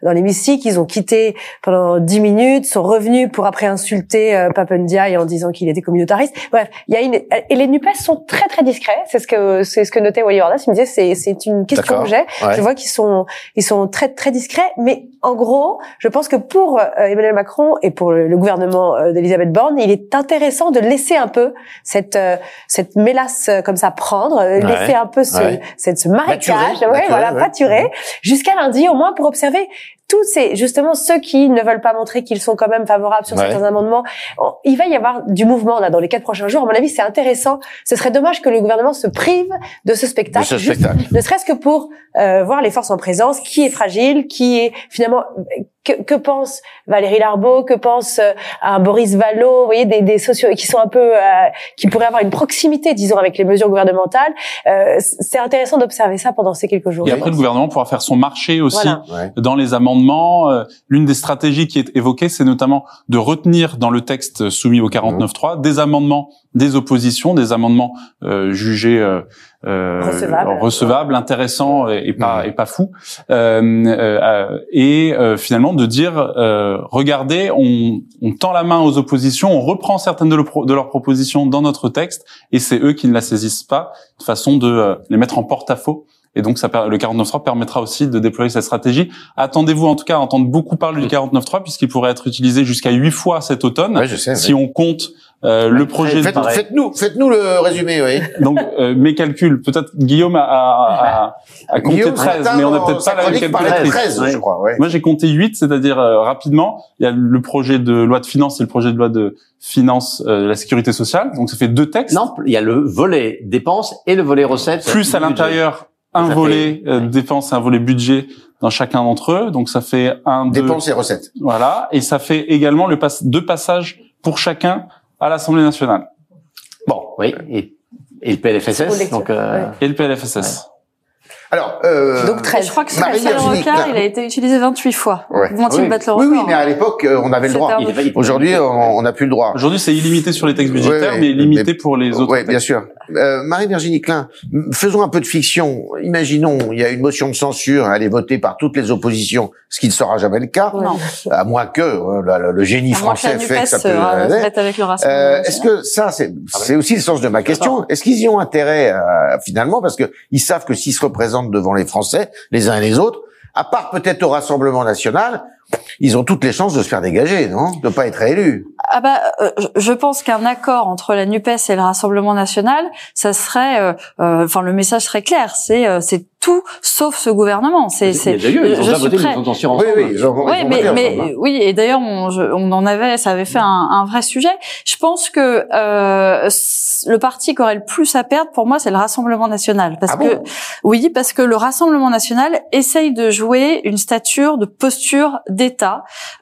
S4: dans l'hémicycle. Ils ont quitté pendant dix minutes, sont revenus pour après insulter euh, Papendiaï en disant qu'il était communautariste. Bref, il y a une et les Nupes sont très très discrets. C'est ce que c'est ce que notait Wally Wardas. Il me disait c'est c'est une question que j'ai. Ouais. Je vois qu'ils sont ils sont très très discrets, mais en gros, je pense que pour euh, Emmanuel Macron et pour le, gouvernement euh, d'Elisabeth Borne, il est intéressant de laisser un peu cette euh, cette mélasse comme ça prendre, ouais. laisser un peu ce cette ce marécage, maturé, voilà, pâturer jusqu'à lundi au moins pour observer tous ces justement ceux qui ne veulent pas montrer qu'ils sont quand même favorables sur ouais. certains amendements, il va y avoir du mouvement là dans les quatre prochains jours. À mon avis, c'est intéressant. Ce serait dommage que le gouvernement se prive de ce spectacle,
S2: de ce spectacle.
S4: Ne serait-ce que pour euh, voir les forces en présence, qui est fragile, qui est finalement que, que, pense Valérie Larbeau, que pense euh, un Boris Vallot, vous voyez, des, des sociaux qui sont un peu, euh, qui pourraient avoir une proximité, disons, avec les mesures gouvernementales. Euh, c'est intéressant d'observer ça pendant ces quelques jours.
S5: Et après, le gouvernement pourra faire son marché aussi voilà. dans les amendements. Euh, l'une des stratégies qui est évoquée, c'est notamment de retenir dans le texte soumis au 49.3 mmh. des amendements des oppositions, des amendements euh, jugés euh, euh,
S4: Recevables.
S5: recevables, intéressants et, et pas
S2: Mhm.
S5: et pas fous, euh, euh, et euh, finalement de dire euh, regardez, on, on tend la main aux oppositions, on reprend certaines de, de leurs propositions dans notre texte, et c'est eux qui ne la saisissent pas, de façon de euh, les mettre en porte-à-faux. Et donc, ça, le 49.3 permettra aussi de déployer cette stratégie. Attendez-vous en tout cas à entendre beaucoup parler du 49.3 puisqu'il pourrait être utilisé jusqu'à huit fois cet automne.
S2: Ouais, je sais.
S5: Si on compte euh, le projet de
S2: Faites,
S3: pareil.
S2: faites-nous, faites-nous le résumé, oui.
S5: donc euh, mes calculs, peut-être Guillaume a, a, a, a compté
S2: Guillaume,
S5: 13,
S2: Martin,
S5: mais on n'a peut-être pas la même
S2: de
S5: calculatrice.
S2: 13, je crois, ouais.
S5: Moi, j'ai compté 8, c'est-à-dire euh, rapidement, il y a le projet de loi de finances et le projet de loi de finances euh, de la sécurité sociale. Donc ça fait deux textes.
S3: Non, il y a le volet dépenses et le volet recettes.
S5: plus à l'intérieur un
S3: Ça
S5: volet
S3: fait-
S5: euh,
S3: ouais.
S5: dépenses et un volet budget dans chacun d'entre eux. Donc ça fait un, deux,
S2: Dépenses et recettes.
S5: voilà, et ça fait également le pass deux passages pour chacun à l'Assemblée nationale
S3: Bon, oui, et, et le PLFSS. Donc, euh,
S5: et le PLFSS.
S2: Alors, euh,
S4: Donc,
S8: Et
S4: 13.
S8: je crois que
S2: Marie-Virginie
S8: record,
S2: Klein.
S8: il a été utilisé 28 fois.
S2: Ouais.
S8: Vont-ils
S3: Oui.
S8: battre le
S2: oui,
S8: record
S2: oui, mais à l'époque, euh, on avait le droit. Aujourd'hui, on n'a plus le droit.
S5: Aujourd'hui, c'est illimité sur les textes budgétaires,
S2: Ouais,
S5: mais limité
S2: mais-
S5: pour les autres.
S2: Oui, bien sûr. Euh, Marie-Virginie Klein, faisons un peu de fiction. Imaginons, il y a une motion de censure, elle est votée par toutes les oppositions, ce qui ne sera jamais le cas,
S8: Non.
S2: à moins que euh, le, le- le génie
S8: À
S2: français fait que ça peut...
S8: euh,
S2: euh,
S8: se mette avec le Rassemblement
S2: Euh, Est-ce que ça, c'est c'est aussi le sens de ma question Est-ce qu'ils y ont intérêt euh, finalement parce que ils savent que s'ils se représentent devant les Français, les uns et les autres, à part peut-être au Rassemblement national, ils ont toutes les chances de se faire dégager, non? De pas être réélus.
S8: Ah bah, euh, je- je pense qu'un accord entre la Nupes et le Rassemblement national, ça serait, euh, euh, enfin le message serait clair, c'est euh, c'est tout sauf ce gouvernement. C'est c'est.
S3: eu, ils ont
S8: je
S3: déjà
S8: suis
S3: voté une
S8: prêt.
S2: Oui,
S3: ensemble.
S2: oui. ils ont- ils
S8: Oui,
S2: ont
S8: mais, mais
S2: ensemble, hein.
S8: oui, et d'ailleurs, on, je- on en avait, ça avait fait un, un vrai sujet. Je pense que euh, c- le parti qui aurait le plus à perdre, pour moi, c'est le Rassemblement national, parce
S2: Ah
S8: que
S2: bon?
S8: oui, parce que le Rassemblement national essaye de jouer une stature de posture d'État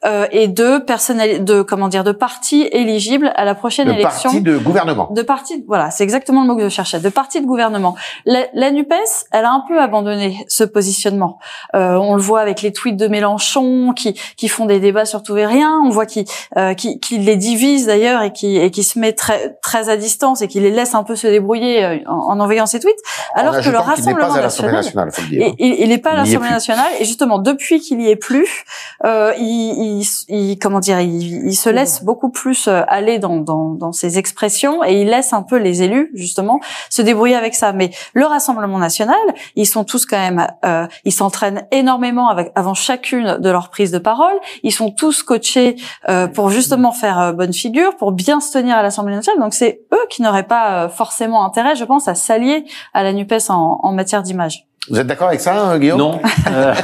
S8: euh, et de personnali- de comment dire, de parti éligible à la prochaine
S2: Le
S8: élection
S2: parti de gouvernement.
S8: de parti, voilà, c'est exactement le mot que je cherchais, de parti de gouvernement. La, la Nupes, elle a un peu abandonné ce positionnement. Euh, on le voit avec les tweets de Mélenchon qui qui font des débats sur tout et rien. On voit qui euh, qui, qui les divise d'ailleurs et qui et qui se met très très à distance et qui les laisse un peu se débrouiller euh, en, en envoyant ses tweets. Alors
S2: en
S8: que le
S2: n'est
S8: Rassemblement
S2: pas à l'Assemblée
S8: national,
S2: nationale, faut le dire.
S8: et il, il est pas à
S2: Il
S8: l'Assemblée nationale et justement depuis qu'il y est plus, euh, il, il, il- comment dire, il, il se laisse beaucoup plus euh, aller dans, dans, dans ses expressions et il laisse un peu les élus justement se débrouiller avec ça. Mais le Rassemblement national, ils sont tous quand même, euh, ils s'entraînent énormément avec, avant chacune de leurs prises de parole. Ils sont tous coachés euh, pour justement faire euh, bonne figure, pour bien se tenir à l'Assemblée nationale. Donc c'est eux qui n'auraient pas euh, forcément intérêt, je pense, à s'allier à la Nupes en, en matière d'image.
S2: Vous êtes d'accord avec ça, euh, Guillaume?
S3: Non. Euh,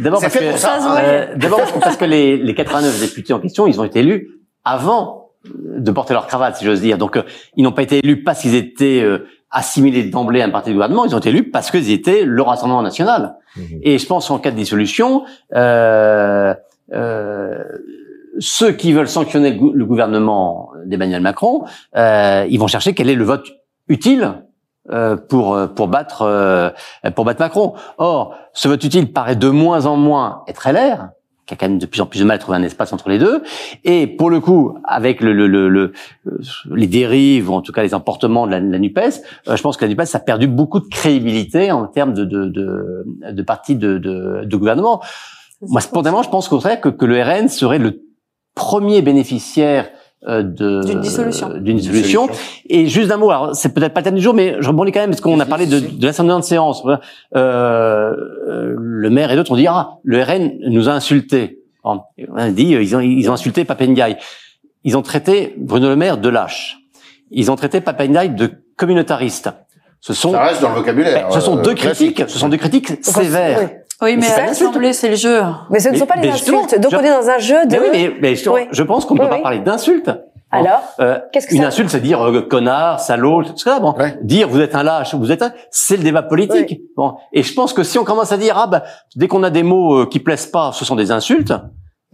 S3: D'abord parce que, euh, d'abord parce que les, les 89 députés en question, ils ont été élus avant de porter leur cravate, si j'ose dire. Donc, euh, ils n'ont pas été élus parce qu'ils étaient euh, assimilés d'emblée à un parti de gouvernement. Ils ont été élus parce qu'ils étaient le Rassemblement national.
S2: Mhm.
S3: Et je pense qu'en cas de dissolution, euh, euh, ceux qui veulent sanctionner le gou- le gouvernement d'Emmanuel Macron, euh, ils vont chercher quel est le vote utile euh, pour euh, pour battre euh, pour battre Macron. Or, ce vote utile paraît de moins en moins être LR, qui a quand même de plus en plus de mal à trouver un espace entre les deux. Et pour le coup, avec le, le, le, le- euh, les dérives ou en tout cas les emportements de la, de la Nupes, euh, je pense que la Nupes a perdu beaucoup de crédibilité en termes de de de, de parti de, de, de gouvernement. Moi, spontanément, je pense qu'au contraire que, que le RN serait le premier bénéficiaire euh,
S8: D'une dissolution.
S3: euh, d'une dissolution. Et juste un mot, alors c'est peut-être pas le thème du jour, mais je rebondis quand même parce qu'on a parlé de, de l'assemblée de séance. Euh, euh, le maire et d'autres ont dit ah le RN nous a insultés. Bon, on a dit euh, ils ont ils ont insulté Papendiaï. Ils ont traité Bruno Le Maire de lâche. Ils ont traité Papendiaï de communautariste. Ce sont
S2: Ça reste dans le vocabulaire.
S3: ce sont
S2: euh,
S3: deux
S2: classique.
S3: critiques, ce sont deux critiques sévères.
S4: Oui.
S8: Oui, mais
S3: c'est
S8: l'Assemblée, le jeu.
S4: Mais ce ne sont pas les insultes. Donc
S3: je-
S4: on est dans un jeu de.
S3: Mais oui, mais, mais je,
S4: Oui.
S3: je pense qu'on ne
S4: Oui,
S3: peut pas
S4: oui.
S3: parler d'insulte.
S4: Alors,
S3: Euh,
S4: qu'est-ce que
S3: une
S4: ça
S3: insulte, c'est dire euh, connard, salaud, tout ça. Bon,
S2: Ouais.
S3: dire vous êtes un lâche, vous êtes un, c'est le débat politique. Bon, et je pense que si on commence à dire ah bah dès qu'on a des mots euh, qui plaisent pas, ce sont des insultes.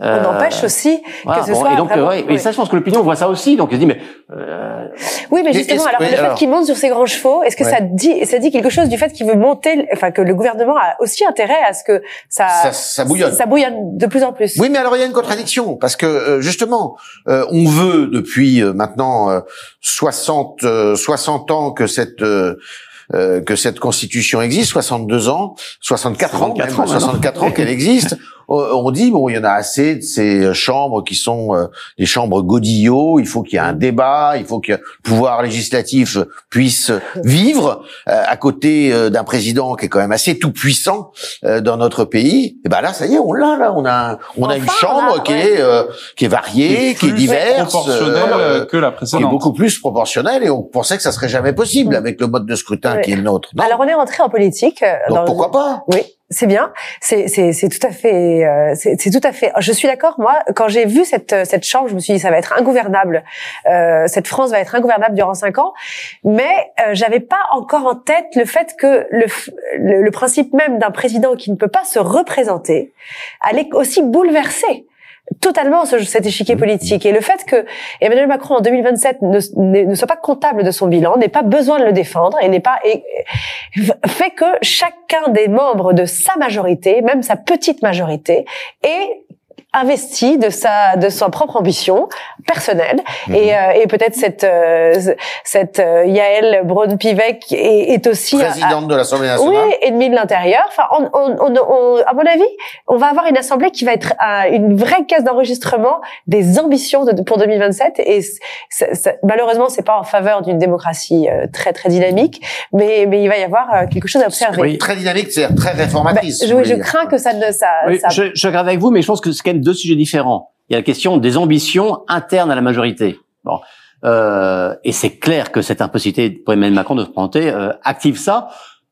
S4: On empêche aussi
S3: voilà,
S4: que ce
S3: bon,
S4: soit
S3: et donc,
S4: vraiment-
S3: ouais,
S4: oui.
S3: et ça, je pense que l'opinion voit ça aussi. Donc, elle se dit, mais euh,
S4: Oui, mais justement, alors
S2: oui,
S4: le fait
S2: alors-
S4: qu'il monte sur ses grands chevaux, est-ce que
S2: Ouais.
S4: ça dit, ça dit quelque chose du fait qu'il veut monter, enfin que le gouvernement a aussi intérêt à ce que ça,
S2: Ça- ça bouillonne.
S4: ça bouillonne de plus en plus.
S2: Oui, mais alors il y a une contradiction parce que euh, justement, euh, on veut depuis euh, maintenant euh, 60 euh, 60 ans que cette euh, euh, que cette constitution existe, 62 ans, 64 ans,
S3: 64
S2: même,
S3: ans, maintenant.
S2: 64 ans qu'elle existe. On- On dit bon, il y en a assez de ces chambres qui sont euh, des chambres godillots. Il faut qu'il y ait un débat, il faut que le pouvoir législatif puisse vivre euh, à côté euh, d'un président qui est quand même assez tout puissant euh, dans notre pays. Et ben là, ça y est, on l'a là. On a un- on a une chambre qui
S4: ouais.
S2: est euh, qui est variée, qui est diverse,
S5: proportionnelle
S2: euh,
S5: euh, que la
S2: qui est beaucoup plus proportionnelle. Et on pensait que ça serait jamais possible avec le mode de scrutin
S4: Ouais.
S2: qui est le nôtre. Non.
S4: Alors on est rentré en politique. euh,
S2: Donc
S4: dans-
S2: pourquoi pas?
S4: Oui, c'est bien. C'est tout à fait euh, c'est tout à fait. Je suis d'accord. Moi, quand j'ai vu cette euh, cette chambre, je me suis dit ça va être ingouvernable. Euh, cette France va être ingouvernable durant cinq ans. Mais euh, j'avais pas encore en tête le fait que le le, le principe même d'un président qui ne peut pas se représenter allait aussi bouleverser totalement ce- cet échiquier politique. Et le fait que Emmanuel Macron en 2027 ne, ne, ne soit pas comptable de son bilan, n'ait pas besoin de le défendre et n'est pas et, fait que chacun des membres de sa majorité, même sa petite majorité, est investi de sa de sa propre ambition personnelle et, euh, et peut-être cette euh, cette euh, Yael Braun-Pivet est, est aussi un-
S2: Présidente de l'Assemblée
S4: oui,
S2: nationale.
S4: ennemi de l'intérieur. Enfin, on, on, on, on- à mon avis, on va avoir une assemblée qui va être euh, une vraie caisse d'enregistrement des ambitions de, pour 2027. Et c- c- c- malheureusement, c'est pas en faveur d'une démocratie euh, très très dynamique, mais mais il va y avoir euh, quelque chose à observer.
S3: Oui.
S2: Très dynamique, c'est-à-dire très réformatrice.
S4: Bah, je, crains que ça ne ça,
S3: oui,
S4: ça
S3: je, je d'accord avec vous, mais je pense que c'est quand même deux sujets différents. Il y a la question des ambitions internes à la majorité. Bon. Euh, et c'est clair que cette impossibilité pour Emmanuel Macron de se présenter euh, active ça.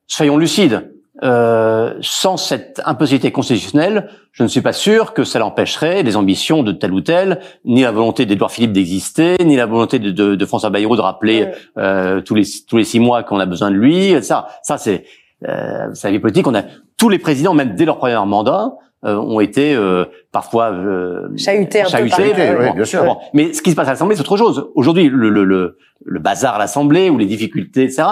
S3: Soyons lucides. Euh, sans cette impossibilité constitutionnelle, je ne suis pas sûr que ça l'empêcherait les ambitions de tel ou tel, ni la volonté d'Édouard Philippe d'exister, ni la volonté de, de, de François Bayrou de rappeler
S4: Ouais.
S3: euh, tous les tous les six mois qu'on a besoin de lui. Ça, ça c'est euh, sa vie politique. On a tous les présidents, même dès leur premier mandat, ont été euh, parfois euh,
S4: Chahutés un peu
S3: chahutés.
S2: oui, bien sûr.
S3: bon. Mais ce qui se passe à l'Assemblée, c'est autre chose. Aujourd'hui, le, le, le, le bazar à l'Assemblée ou les difficultés, etc.,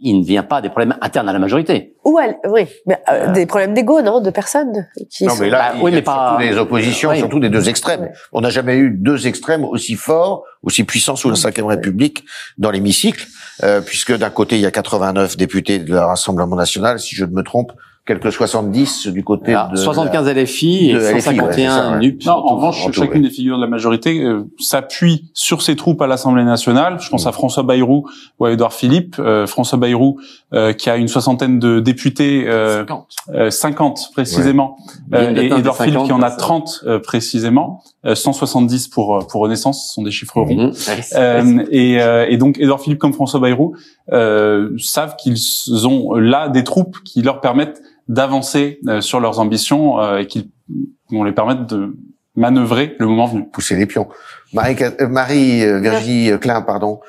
S3: il ne vient pas des problèmes internes à la majorité.
S4: ou elle, oui, mais, euh, des problèmes d'ego, non, de personnes qui
S2: Non,
S4: sont.
S2: mais là,
S3: Bah,
S2: il
S3: oui,
S2: y a
S3: mais pas-
S2: surtout des oppositions,
S3: Oui.
S2: surtout des deux extrêmes.
S4: Ouais.
S2: On n'a jamais eu deux extrêmes aussi forts, aussi puissants sous la Ve République dans l'hémicycle, euh, puisque d'un côté, il y a 89 députés de la Rassemblement national, si je ne me trompe, quelques 70 du côté
S3: Alors,
S2: de...
S3: 75 LFI et
S2: de LFI, ouais, c'est
S3: 151
S2: ça, ouais.
S3: NUP.
S5: Non, en revanche, chacune des figures de la majorité euh, s'appuie sur ses troupes à l'Assemblée nationale. Je pense à François Bayrou ou à Édouard Philippe. Euh, François Bayrou, euh, qui a une soixantaine de députés, euh,
S3: 50.
S5: euh, 50 précisément,
S3: Il vient
S5: euh, et Édouard Philippe
S3: 50,
S5: qui en a
S3: ça.
S5: 30 euh, précisément, euh, 170 pour euh, pour Renaissance, ce sont des chiffres ronds. Euh, et, euh, et donc Édouard Philippe comme François Bayrou euh, savent qu'ils ont là des troupes qui leur permettent d'avancer euh, sur leurs ambitions euh, et qui vont les permettre de manœuvrer le moment venu.
S2: pousser les pions. Marie, euh, Marie euh, Virginie Klein, pardon.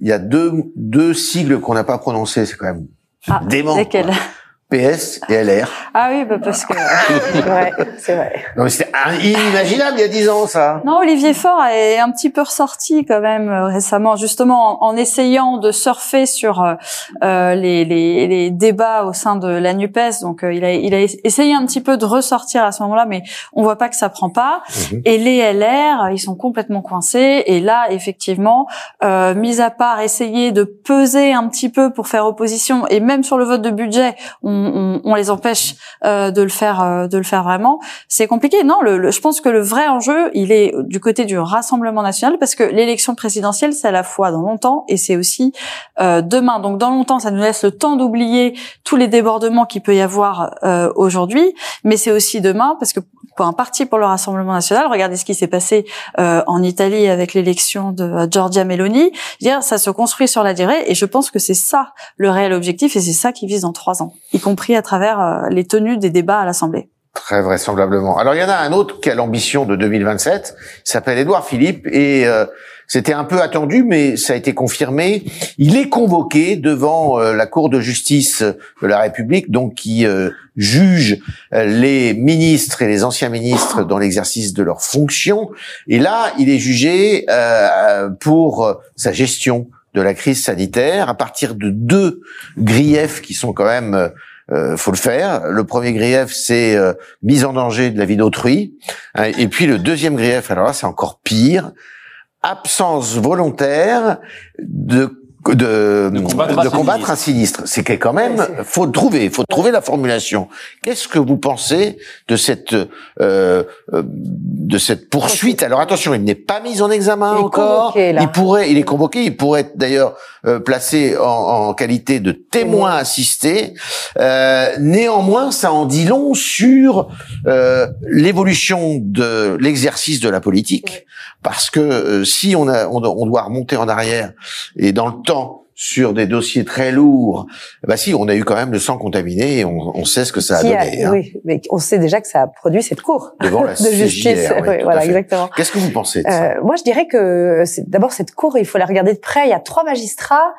S2: Il y a deux, deux sigles qu'on n'a pas prononcés, c'est quand même
S8: Ah,
S2: dément.
S8: lesquels?
S2: PS et LR.
S8: Ah oui, bah parce que
S4: Ouais, c'est vrai.
S2: Non, c'était inimaginable il y a dix ans, ça.
S8: non, Olivier Faure est un petit peu ressorti quand même euh, récemment, justement en, en essayant de surfer sur euh, euh, les, les, les débats au sein de la Nupes. Donc euh, il a il a essayé un petit peu de ressortir à ce moment-là, mais on voit pas que ça prend pas.
S2: Mhm.
S8: Et les LR, ils sont complètement coincés. Et là, effectivement, euh, mis à part essayer de peser un petit peu pour faire opposition, et même sur le vote de budget, on, on, on les empêche euh, de le faire, euh, de le faire vraiment. C'est compliqué. Non, le, le- je pense que le vrai enjeu, il est du côté du Rassemblement national, parce que l'élection présidentielle, c'est à la fois dans longtemps et c'est aussi euh, demain. Donc dans longtemps, ça nous laisse le temps d'oublier tous les débordements qu'il peut y avoir euh, aujourd'hui, mais c'est aussi demain, parce que pour un parti pour le Rassemblement national, regardez ce qui s'est passé euh, en Italie avec l'élection de euh, Giorgia Meloni. Dire, ça se construit sur la durée, et je pense que c'est ça le réel objectif, et c'est ça qui vise dans trois ans, compris à travers euh, les tenues des débats à l'Assemblée.
S2: Très vraisemblablement. Alors il y en a un autre qui a l'ambition de 2027, il s'appelle Édouard Philippe et euh, c'était un peu attendu, mais ça a été confirmé. Il est convoqué devant euh, la Cour de justice de la République, donc qui euh, juge euh, les ministres et les anciens ministres dans l'exercice de leurs fonctions. Et là, il est jugé pour sa gestion de la crise sanitaire à partir de deux griefs qui sont quand même euh, faut le faire. Le premier grief, c'est euh, mise en danger de la vie d'autrui. Hein, et puis le deuxième grief, alors là, c'est encore pire, absence volontaire de de, de combattre, un sinistre. C'est que quand même, faut trouver, faut trouver la formulation. Qu'est-ce que vous pensez de cette euh, euh de cette poursuite? Alors attention, il n'est pas mis en examen encore. Il pourrait, il est convoqué. Il pourrait être d'ailleurs euh, placé en, en, qualité de témoin assisté. Euh, néanmoins, ça en dit long sur euh, l'évolution de l'exercice de la politique, parce que si on, a, on doit remonter en arrière et dans le temps sur des dossiers très lourds, bah si, on a eu quand même le sang contaminé et on, on sait ce que ça a donné.
S4: hein. Oui, mais on sait déjà que ça a produit cette cour
S2: Devant la
S4: de justice.
S2: oui,
S4: voilà, exactement.
S2: Qu'est-ce que vous pensez de ça
S4: euh, Moi, je dirais que d'abord cette cour, il faut la regarder de près. Il y a trois magistrats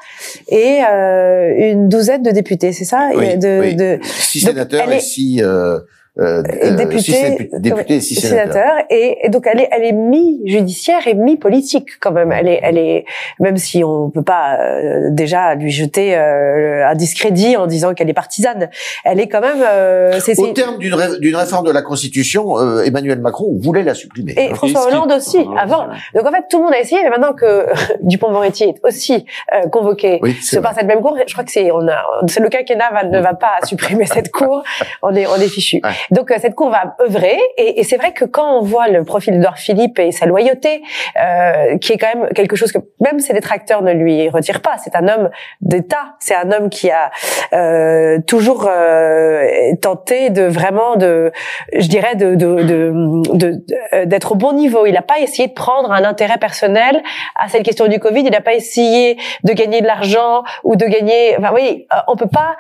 S4: et euh, une douzaine de députés, c'est ça?
S2: Oui,
S4: de,
S2: oui.
S4: de,
S2: six sénateurs et six euh, euh,
S4: député,
S2: député et six sénateurs.
S4: Et, et, donc elle est, elle est mi-judiciaire et mi-politique quand même. Elle est, elle est, même si on peut pas euh, déjà lui jeter euh, un discrédit en disant qu'elle est partisane, elle est quand même. Euh,
S2: c'est, Au terme d'une, ré, d'une réforme de la Constitution, euh, Emmanuel Macron voulait la supprimer.
S4: Et François Hollande aussi, avant. Donc en fait, tout le monde a essayé, mais maintenant que Dupont-Moretti est aussi euh, convoqué
S2: oui,
S4: par cette même cour, je crois que c'est, on a, c'est le quinquennat va, ne va pas supprimer cette cour. On est, on est fichu.
S2: Ouais.
S4: Donc cette cour va œuvrer et, et c'est vrai que quand on voit le profil d'Edouard Philippe et sa loyauté, euh, qui est quand même quelque chose que même ses détracteurs ne lui retirent pas, c'est un homme d'État, c'est un homme qui a euh, toujours euh, tenté de vraiment de, je dirais de de, de, de d'être au bon niveau. Il n'a pas essayé de prendre un intérêt personnel à cette question du Covid. Il n'a pas essayé de gagner de l'argent ou de gagner. Enfin oui, on peut pas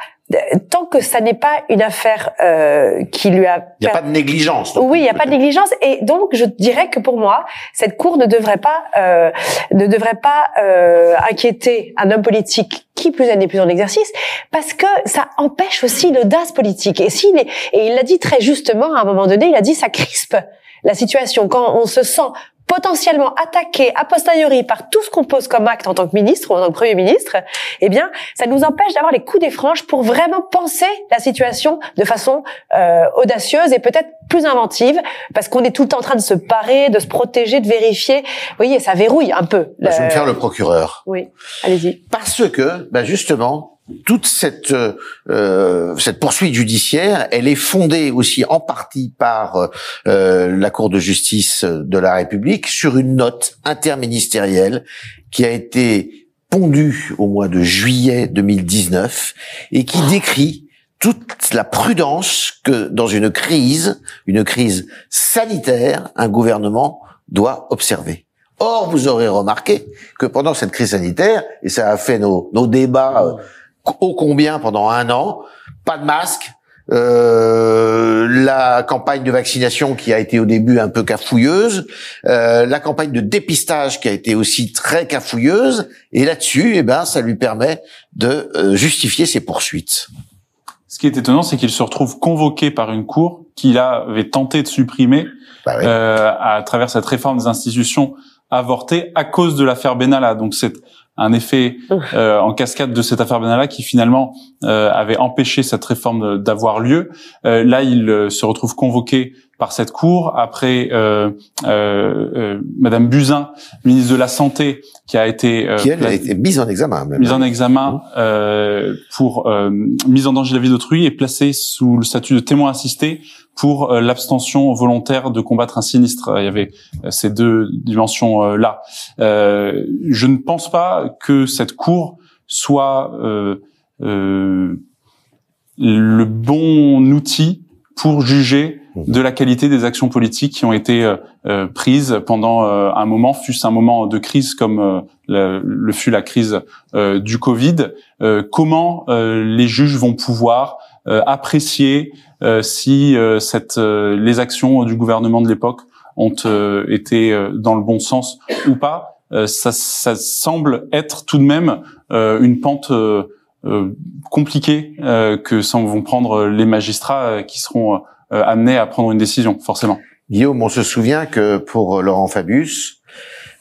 S4: tant que ça n'est pas une affaire euh, qui lui a...
S2: Il n'y a pas de négligence.
S4: Oui, il n'y a pas de négligence. Et donc, je dirais que pour moi, cette cour ne devrait pas, euh, ne devrait pas euh, inquiéter un homme politique qui plus n'est plus en exercice, parce que ça empêche aussi l'audace politique. Et s'il est, et il l'a dit très justement à un moment donné, il a dit ça crispe la situation quand on se sent potentiellement attaqué a posteriori par tout ce qu'on pose comme acte en tant que ministre ou en tant que premier ministre, eh bien, ça nous empêche d'avoir les coups des franges pour vraiment penser la situation de façon euh, audacieuse et peut-être plus inventive, parce qu'on est tout le temps en train de se parer, de se protéger, de vérifier. Vous voyez, ça verrouille un peu.
S2: Le... Je vais me faire le procureur.
S4: Oui, allez-y.
S2: Parce que, ben justement, toute cette euh, cette poursuite judiciaire, elle est fondée aussi en partie par euh, la Cour de justice de la République sur une note interministérielle qui a été pondue au mois de juillet 2019 et qui décrit toute la prudence que dans une crise, une crise sanitaire, un gouvernement doit observer. Or, vous aurez remarqué que pendant cette crise sanitaire, et ça a fait nos, nos débats euh, ô combien pendant un an, pas de masque, euh, la campagne de vaccination qui a été au début un peu cafouilleuse, euh, la campagne de dépistage qui a été aussi très cafouilleuse, et là-dessus, eh ben, ça lui permet de euh, justifier ses poursuites.
S5: Ce qui est étonnant, c'est qu'il se retrouve convoqué par une cour qu'il avait tenté de supprimer
S2: bah oui.
S5: euh, à travers cette réforme des institutions avortée à cause de l'affaire Benalla. Donc c'est un effet euh, en cascade de cette affaire Benalla qui finalement euh, avait empêché cette réforme d'avoir lieu. Euh, là, il euh, se retrouve convoqué par cette cour après euh, euh, Madame Buzyn, ministre de la Santé, qui a été
S2: qui elle a été mise en examen, même.
S5: mise en examen pour mise en danger de la vie d'autrui et placée sous le statut de témoin assisté pour euh, l'abstention volontaire de combattre un sinistre. Il y avait euh, ces deux dimensions euh, là. je ne pense pas que cette cour soit le bon outil pour juger de la qualité des actions politiques qui ont été euh, prises pendant euh, un moment, fût-ce un moment de crise comme euh, le, fut la crise du Covid. comment les juges vont pouvoir apprécier si cette, les actions du gouvernement de l'époque ont été dans le bon sens ou pas. Ça, ça, semble être tout de même une pente compliquée que vont prendre les magistrats qui seront amenés à prendre une décision, forcément.
S2: Guillaume, on se souvient que pour Laurent Fabius,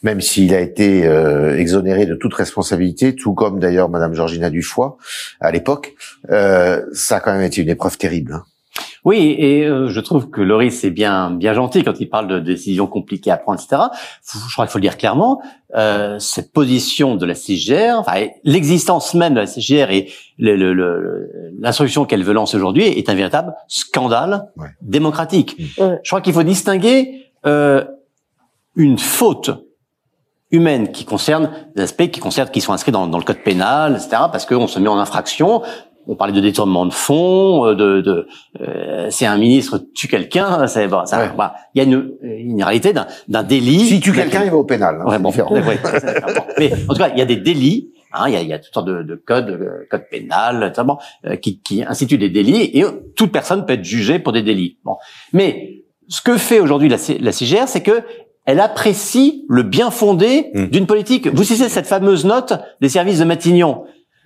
S2: même s'il a été euh, exonéré de toute responsabilité, tout comme d'ailleurs Madame Georgina Dufoy à l'époque, euh, ça a quand même été une épreuve terrible. Hein.
S3: Oui, et euh, je trouve que Loris est bien bien gentil quand il parle de décisions compliquées à prendre, etc. Je crois qu'il faut le dire clairement. Euh, cette position de la CGR, enfin, l'existence même de la CGR et l'instruction qu'elle veut lancer aujourd'hui est un véritable scandale démocratique. Je crois qu'il faut distinguer euh, une faute humaine qui concerne des aspects qui concernent qui sont inscrits dans, dans le code pénal, etc. Parce qu'on se met en infraction. On parlait de détournement de fonds, euh, de, de euh, si un ministre tue quelqu'un, c'est bon, ça, bah, il y a une, une réalité d'un délit.
S2: Si tue quelqu'un, il va au pénal. Hein,
S3: bon, mais en tout cas, il y a des délits. Hein, il, y a, il y a toutes sortes de, de codes, euh, code pénal, etc., euh, qui, qui instituent des délits, et toute personne peut être jugée pour des délits. Bon, mais ce que fait aujourd'hui la, la CGR, c'est que elle apprécie le bien fondé hmm. d'une politique. Vous citez cette fameuse note des services de Matignon.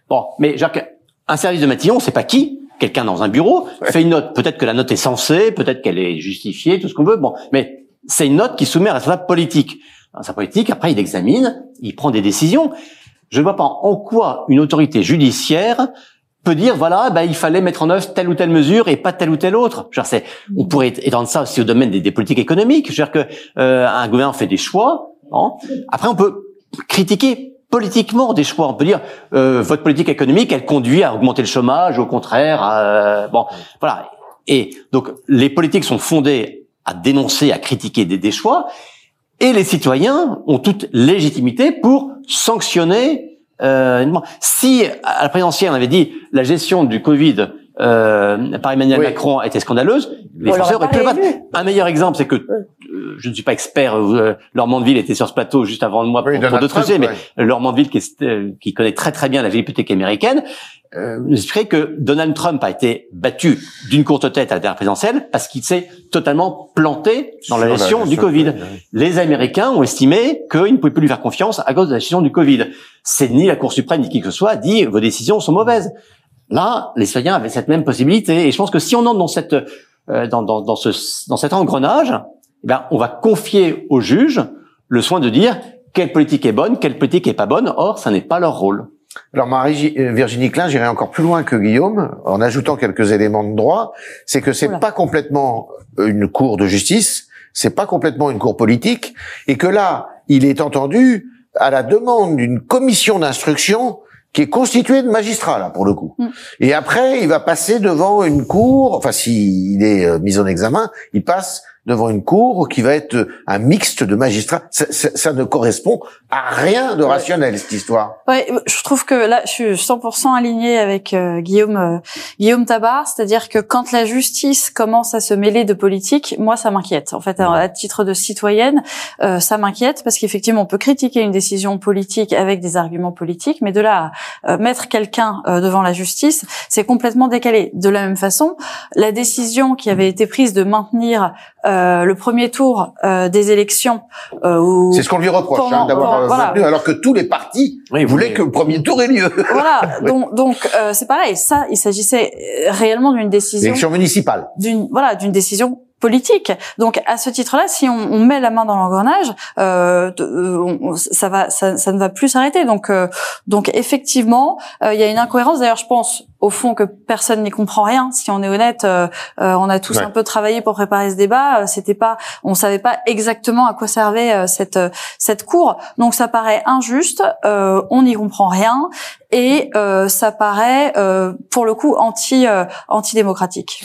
S3: Bon, mais Jacques, un service de Matignon, c'est pas qui Quelqu'un dans un bureau fait une note. Peut-être que la note est censée, peut-être qu'elle est justifiée, tout ce qu'on veut. Bon, mais c'est une note qui soumet à responsable politique. Sa politique, après, il examine, il prend des décisions. Je ne vois pas en quoi une autorité judiciaire peut dire voilà, bah, il fallait mettre en œuvre telle ou telle mesure et pas telle ou telle autre. C'est, on pourrait étendre ça aussi au domaine des, politiques économiques. Je veux dire que euh, un gouvernement fait des choix. Hein. Après, on peut critiquer politiquement des choix. On peut dire euh, votre politique économique, elle conduit à augmenter le chômage, au contraire. À, bon, voilà. Et donc, les politiques sont fondées à dénoncer, à critiquer des, des choix, et les citoyens ont toute légitimité pour sanctionner euh, si à la présidentielle on avait dit la gestion du Covid euh, par Emmanuel Macron était scandaleuse, les Français auraient pu le Un meilleur exemple, c'est que euh, je ne suis pas expert. Euh, Laure Mandeville était sur ce plateau juste avant moi pour, d'autres sujets, mais Laure Mandeville qui, euh, qui, connaît très très bien la vie politique américaine, euh, nous expliquerait que Donald Trump a été battu d'une courte tête à la dernière présidentielle parce qu'il s'est totalement planté dans la gestion, du Covid. Les Américains ont estimé qu'ils ne pouvaient plus lui faire confiance à cause de la gestion du Covid. C'est ni la Cour suprême ni qui que ce soit dit vos décisions sont mauvaises. Là, les citoyens avaient cette même possibilité. Et je pense que si on entre dans cette euh, dans, dans, dans, ce, dans cet engrenage, eh ben, on va confier aux juges le soin de dire quelle politique est bonne, quelle politique est pas bonne. Or, ça n'est pas leur rôle.
S2: Alors Marie euh, Virginie Klein, j'irai encore plus loin que Guillaume en ajoutant quelques éléments de droit, c'est que c'est pas complètement une cour de justice, c'est pas complètement une cour politique et que là, il est entendu à la demande d'une commission d'instruction qui est constituée de magistrats là pour le coup. Mm. Et après, il va passer devant une cour, enfin s'il est euh, mis en examen, il passe devant une cour qui va être un mixte de magistrats. Ça, ça, ne correspond à rien de rationnel cette histoire.
S8: Ouais, je trouve que là, je suis 100% aligné avec euh, Guillaume euh, Guillaume Tabar, c'est-à-dire que quand la justice commence à se mêler de politique, moi ça m'inquiète. En fait, à titre de citoyenne, euh, ça m'inquiète parce qu'effectivement, on peut critiquer une décision politique avec des arguments politiques, mais de là à mettre quelqu'un devant la justice, c'est complètement décalé. De la même façon, la décision qui avait été prise de maintenir euh, le premier tour euh, des élections.
S2: Euh, c'est ce qu'on lui reproche hein, d'avoir voilà. alors que tous les partis voulaient que le premier tour ait lieu.
S8: Voilà, donc donc c'est pareil. Ça, il s'agissait réellement d'une décision.
S2: Élection municipale.
S8: D'une voilà, d'une décision politique. Donc à ce titre-là, si on, on, met la main dans l'engrenage, euh, ça va, ça, ça, ne va plus s'arrêter. Donc, euh, donc effectivement, euh, il y a une incohérence. D'ailleurs, je pense au fond que personne n'y comprend rien. Si on est honnête, euh, on a tous un peu travaillé pour préparer ce débat. C'était pas, on savait pas exactement à quoi servait cette cette cour. Donc ça paraît injuste. on n'y comprend rien et ça paraît pour le coup anti antidémocratique.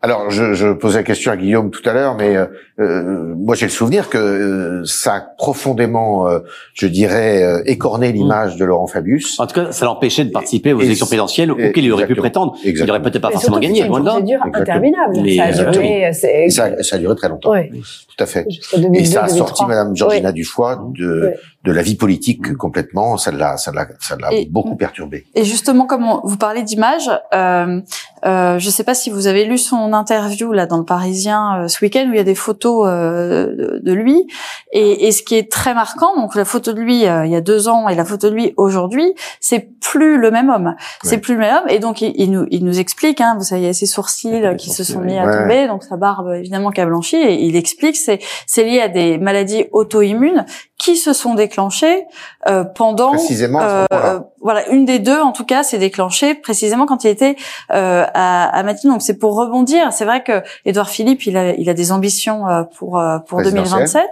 S2: Alors, je, je, posais la question à Guillaume tout à l'heure, mais euh, euh moi j'ai le souvenir que euh, ça a profondément, euh, je dirais, écorné l'image de Laurent Fabius.
S3: En tout cas, ça l'empêchait de participer aux élections présidentielles auxquelles il aurait pu prétendre. Il n'aurait peut-être pas forcément gagné.
S4: C'est une procédure interminable. ça, a duré,
S2: ça, ça, a duré très longtemps. Oui. Tout à fait. Et ça a sorti Madame Georgina Dufoy de de la vie politique complètement. Ça l'a, ça l'a, ça l'a beaucoup perturbé.
S8: Et justement, comme vous parlez d'image, euh, Euh, je ne sais pas si vous avez lu son interview là dans le Parisien euh, ce week-end où il y a des photos euh, de, de, lui. Et, et, ce qui est très marquant, donc la photo de lui il y a deux ans et la photo de lui aujourd'hui, c'est plus le même homme. C'est plus le même homme. Et donc il, il, nous, il nous explique, hein, vous savez, il y a ses sourcils qui se sont mis à tomber, donc sa barbe évidemment qui a blanchi. Et il explique c'est c'est lié à des maladies auto-immunes qui se sont déclenchées euh, pendant
S2: précisément euh,
S8: voilà une des deux en tout cas s'est déclenchée précisément quand il était euh, à, à Matignon. Donc c'est pour rebondir c'est vrai que Édouard Philippe il a il a des ambitions euh, pour euh, pour 2027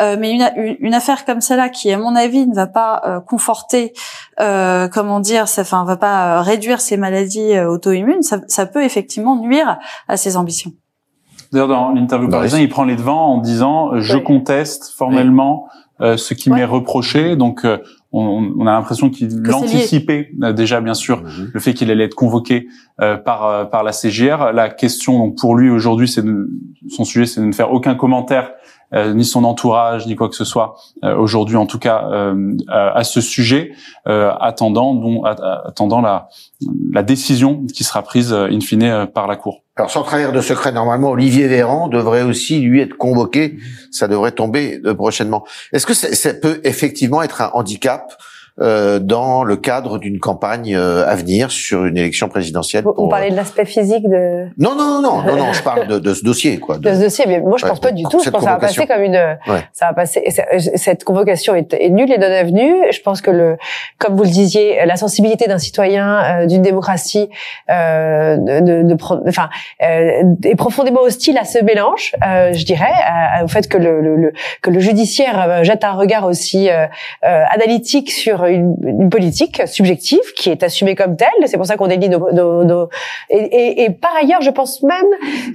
S8: euh, mais une, une affaire comme celle-là qui à mon avis ne va pas conforter comment dire ça enfin va pas réduire ces maladies auto-immunes ça, ça peut effectivement nuire à ses ambitions.
S5: D'ailleurs, dans l'interview parisien, il prend les devants en disant je conteste formellement euh, ce qui m'est reproché. Donc, euh, on, on, a l'impression qu'il anticipait euh, déjà, bien sûr, mhm. le fait qu'il allait être convoqué par par la CGR. La question donc, pour lui aujourd'hui, c'est son sujet, c'est de ne faire aucun commentaire euh, ni son entourage, ni quoi que ce soit euh, aujourd'hui, en tout cas, euh, à ce sujet, attendant, dont, attendant la, la décision qui sera prise in fine par la Cour.
S2: Alors sans trahir de secret, normalement, Olivier Véran devrait aussi lui être convoqué. Ça devrait tomber prochainement. Est-ce que ça peut effectivement être un handicap euh, dans le cadre d'une campagne euh, à venir sur une élection présidentielle.
S4: Vous,
S2: pour,
S4: parlez de l'aspect physique de.
S2: Non, non, non, non, non, je parle de, de ce dossier, quoi.
S4: De, ce dossier, mais moi je pense pas du tout. Je pense que ça va passer comme une. Ça va passer. Cette convocation est, est nulle et non avenue. Je pense que le, comme vous le disiez, la sensibilité d'un citoyen, euh, d'une démocratie, euh, de, de, enfin, est profondément hostile à ce mélange. je dirais, au fait que le, le, que le judiciaire jette un regard aussi analytique sur une, une, politique subjective qui est assumée comme telle. C'est pour ça qu'on délie nos, nos, nos... Et, et, et, par ailleurs, je pense même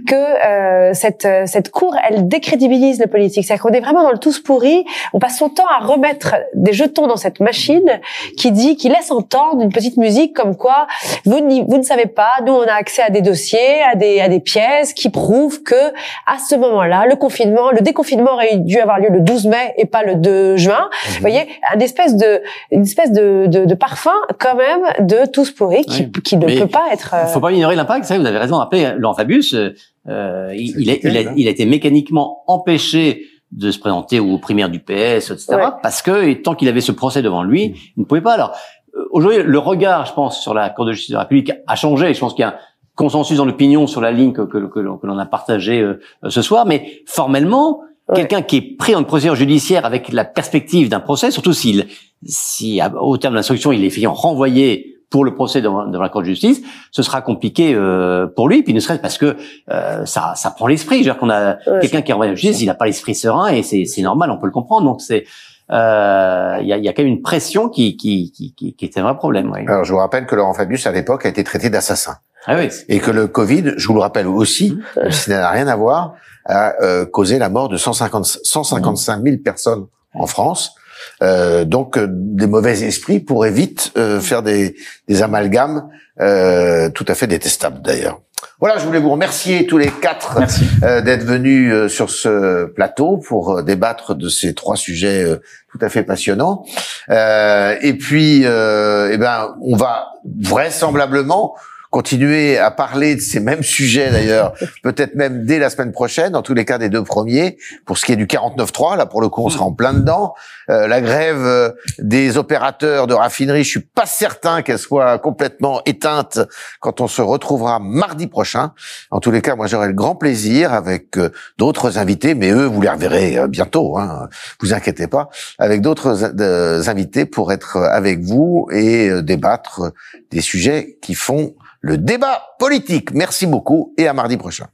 S4: que euh, cette cette cour, elle décrédibilise le politique. C'est-à-dire qu'on est vraiment dans le tous pourri. On passe son temps à remettre des jetons dans cette machine qui dit, qui laisse entendre une petite musique comme quoi vous, vous ne savez pas. Nous, on a accès à des dossiers, à des à des pièces qui prouvent que à ce moment-là, le confinement, le déconfinement aurait dû avoir lieu le 12 mai et pas le 2 juin. Vous voyez, une espèce de une espèce de, de, de, parfum quand même de tous pourri qui, qui ne peut pas être.
S3: Il faut pas ignorer l'impact. Vous avez raison d'appeler Laurent Fabius. Euh, il, il, a, il, a, il, a, été mécaniquement empêché de se présenter aux primaires du PS, etc. Parce que tant qu'il avait ce procès devant lui, il ne pouvait pas. Alors euh, aujourd'hui, le regard, je pense, sur la Cour de justice de la République a changé. Je pense qu'il y a un consensus dans l'opinion sur la ligne que, que, que, l'on a partagé euh, ce soir. Mais formellement, quelqu'un qui est pris en procédure judiciaire avec la perspective d'un procès, surtout s'il, si au terme de l'instruction il est fait renvoyé pour le procès devant, la Cour de justice, ce sera compliqué euh, pour lui, puis ne serait-ce parce que euh, ça, ça prend l'esprit. Je veux dire qu'on a quelqu'un qui est renvoyé la justice, il n'a pas l'esprit serein et c'est, c'est normal, on peut le comprendre. Donc c'est euh, il y, a, y, a, quand même une pression qui, qui, qui, qui, qui est un vrai problème. Oui.
S2: Alors je vous rappelle que Laurent Fabius à l'époque a été traité d'assassin.
S3: Ah oui.
S2: Et que le Covid, je vous le rappelle aussi, mmh. ça n'a rien à voir, a euh, causé la mort de 150, 155 000 personnes en France. Euh, donc euh, des mauvais esprits pourraient vite euh, faire des, des amalgames euh, tout à fait détestables d'ailleurs. Voilà, je voulais vous remercier tous les quatre d'être venus sur ce plateau pour débattre de ces trois sujets tout à fait passionnants. et puis, eh ben, on va vraisemblablement continuer à parler de ces mêmes sujets d'ailleurs, peut-être même dès la semaine prochaine, en tous les cas des deux premiers. Pour ce qui est du 49.3, là pour le coup on sera en plein dedans. Euh, la grève euh, des opérateurs de raffinerie, je suis pas certain qu'elle soit complètement éteinte quand on se retrouvera mardi prochain. En tous les cas, moi j'aurai le grand plaisir avec euh, d'autres invités, mais eux vous les reverrez bientôt, hein, vous inquiétez pas, avec d'autres invités pour être avec vous et débattre des sujets qui font le débat politique. Merci beaucoup et à mardi prochain.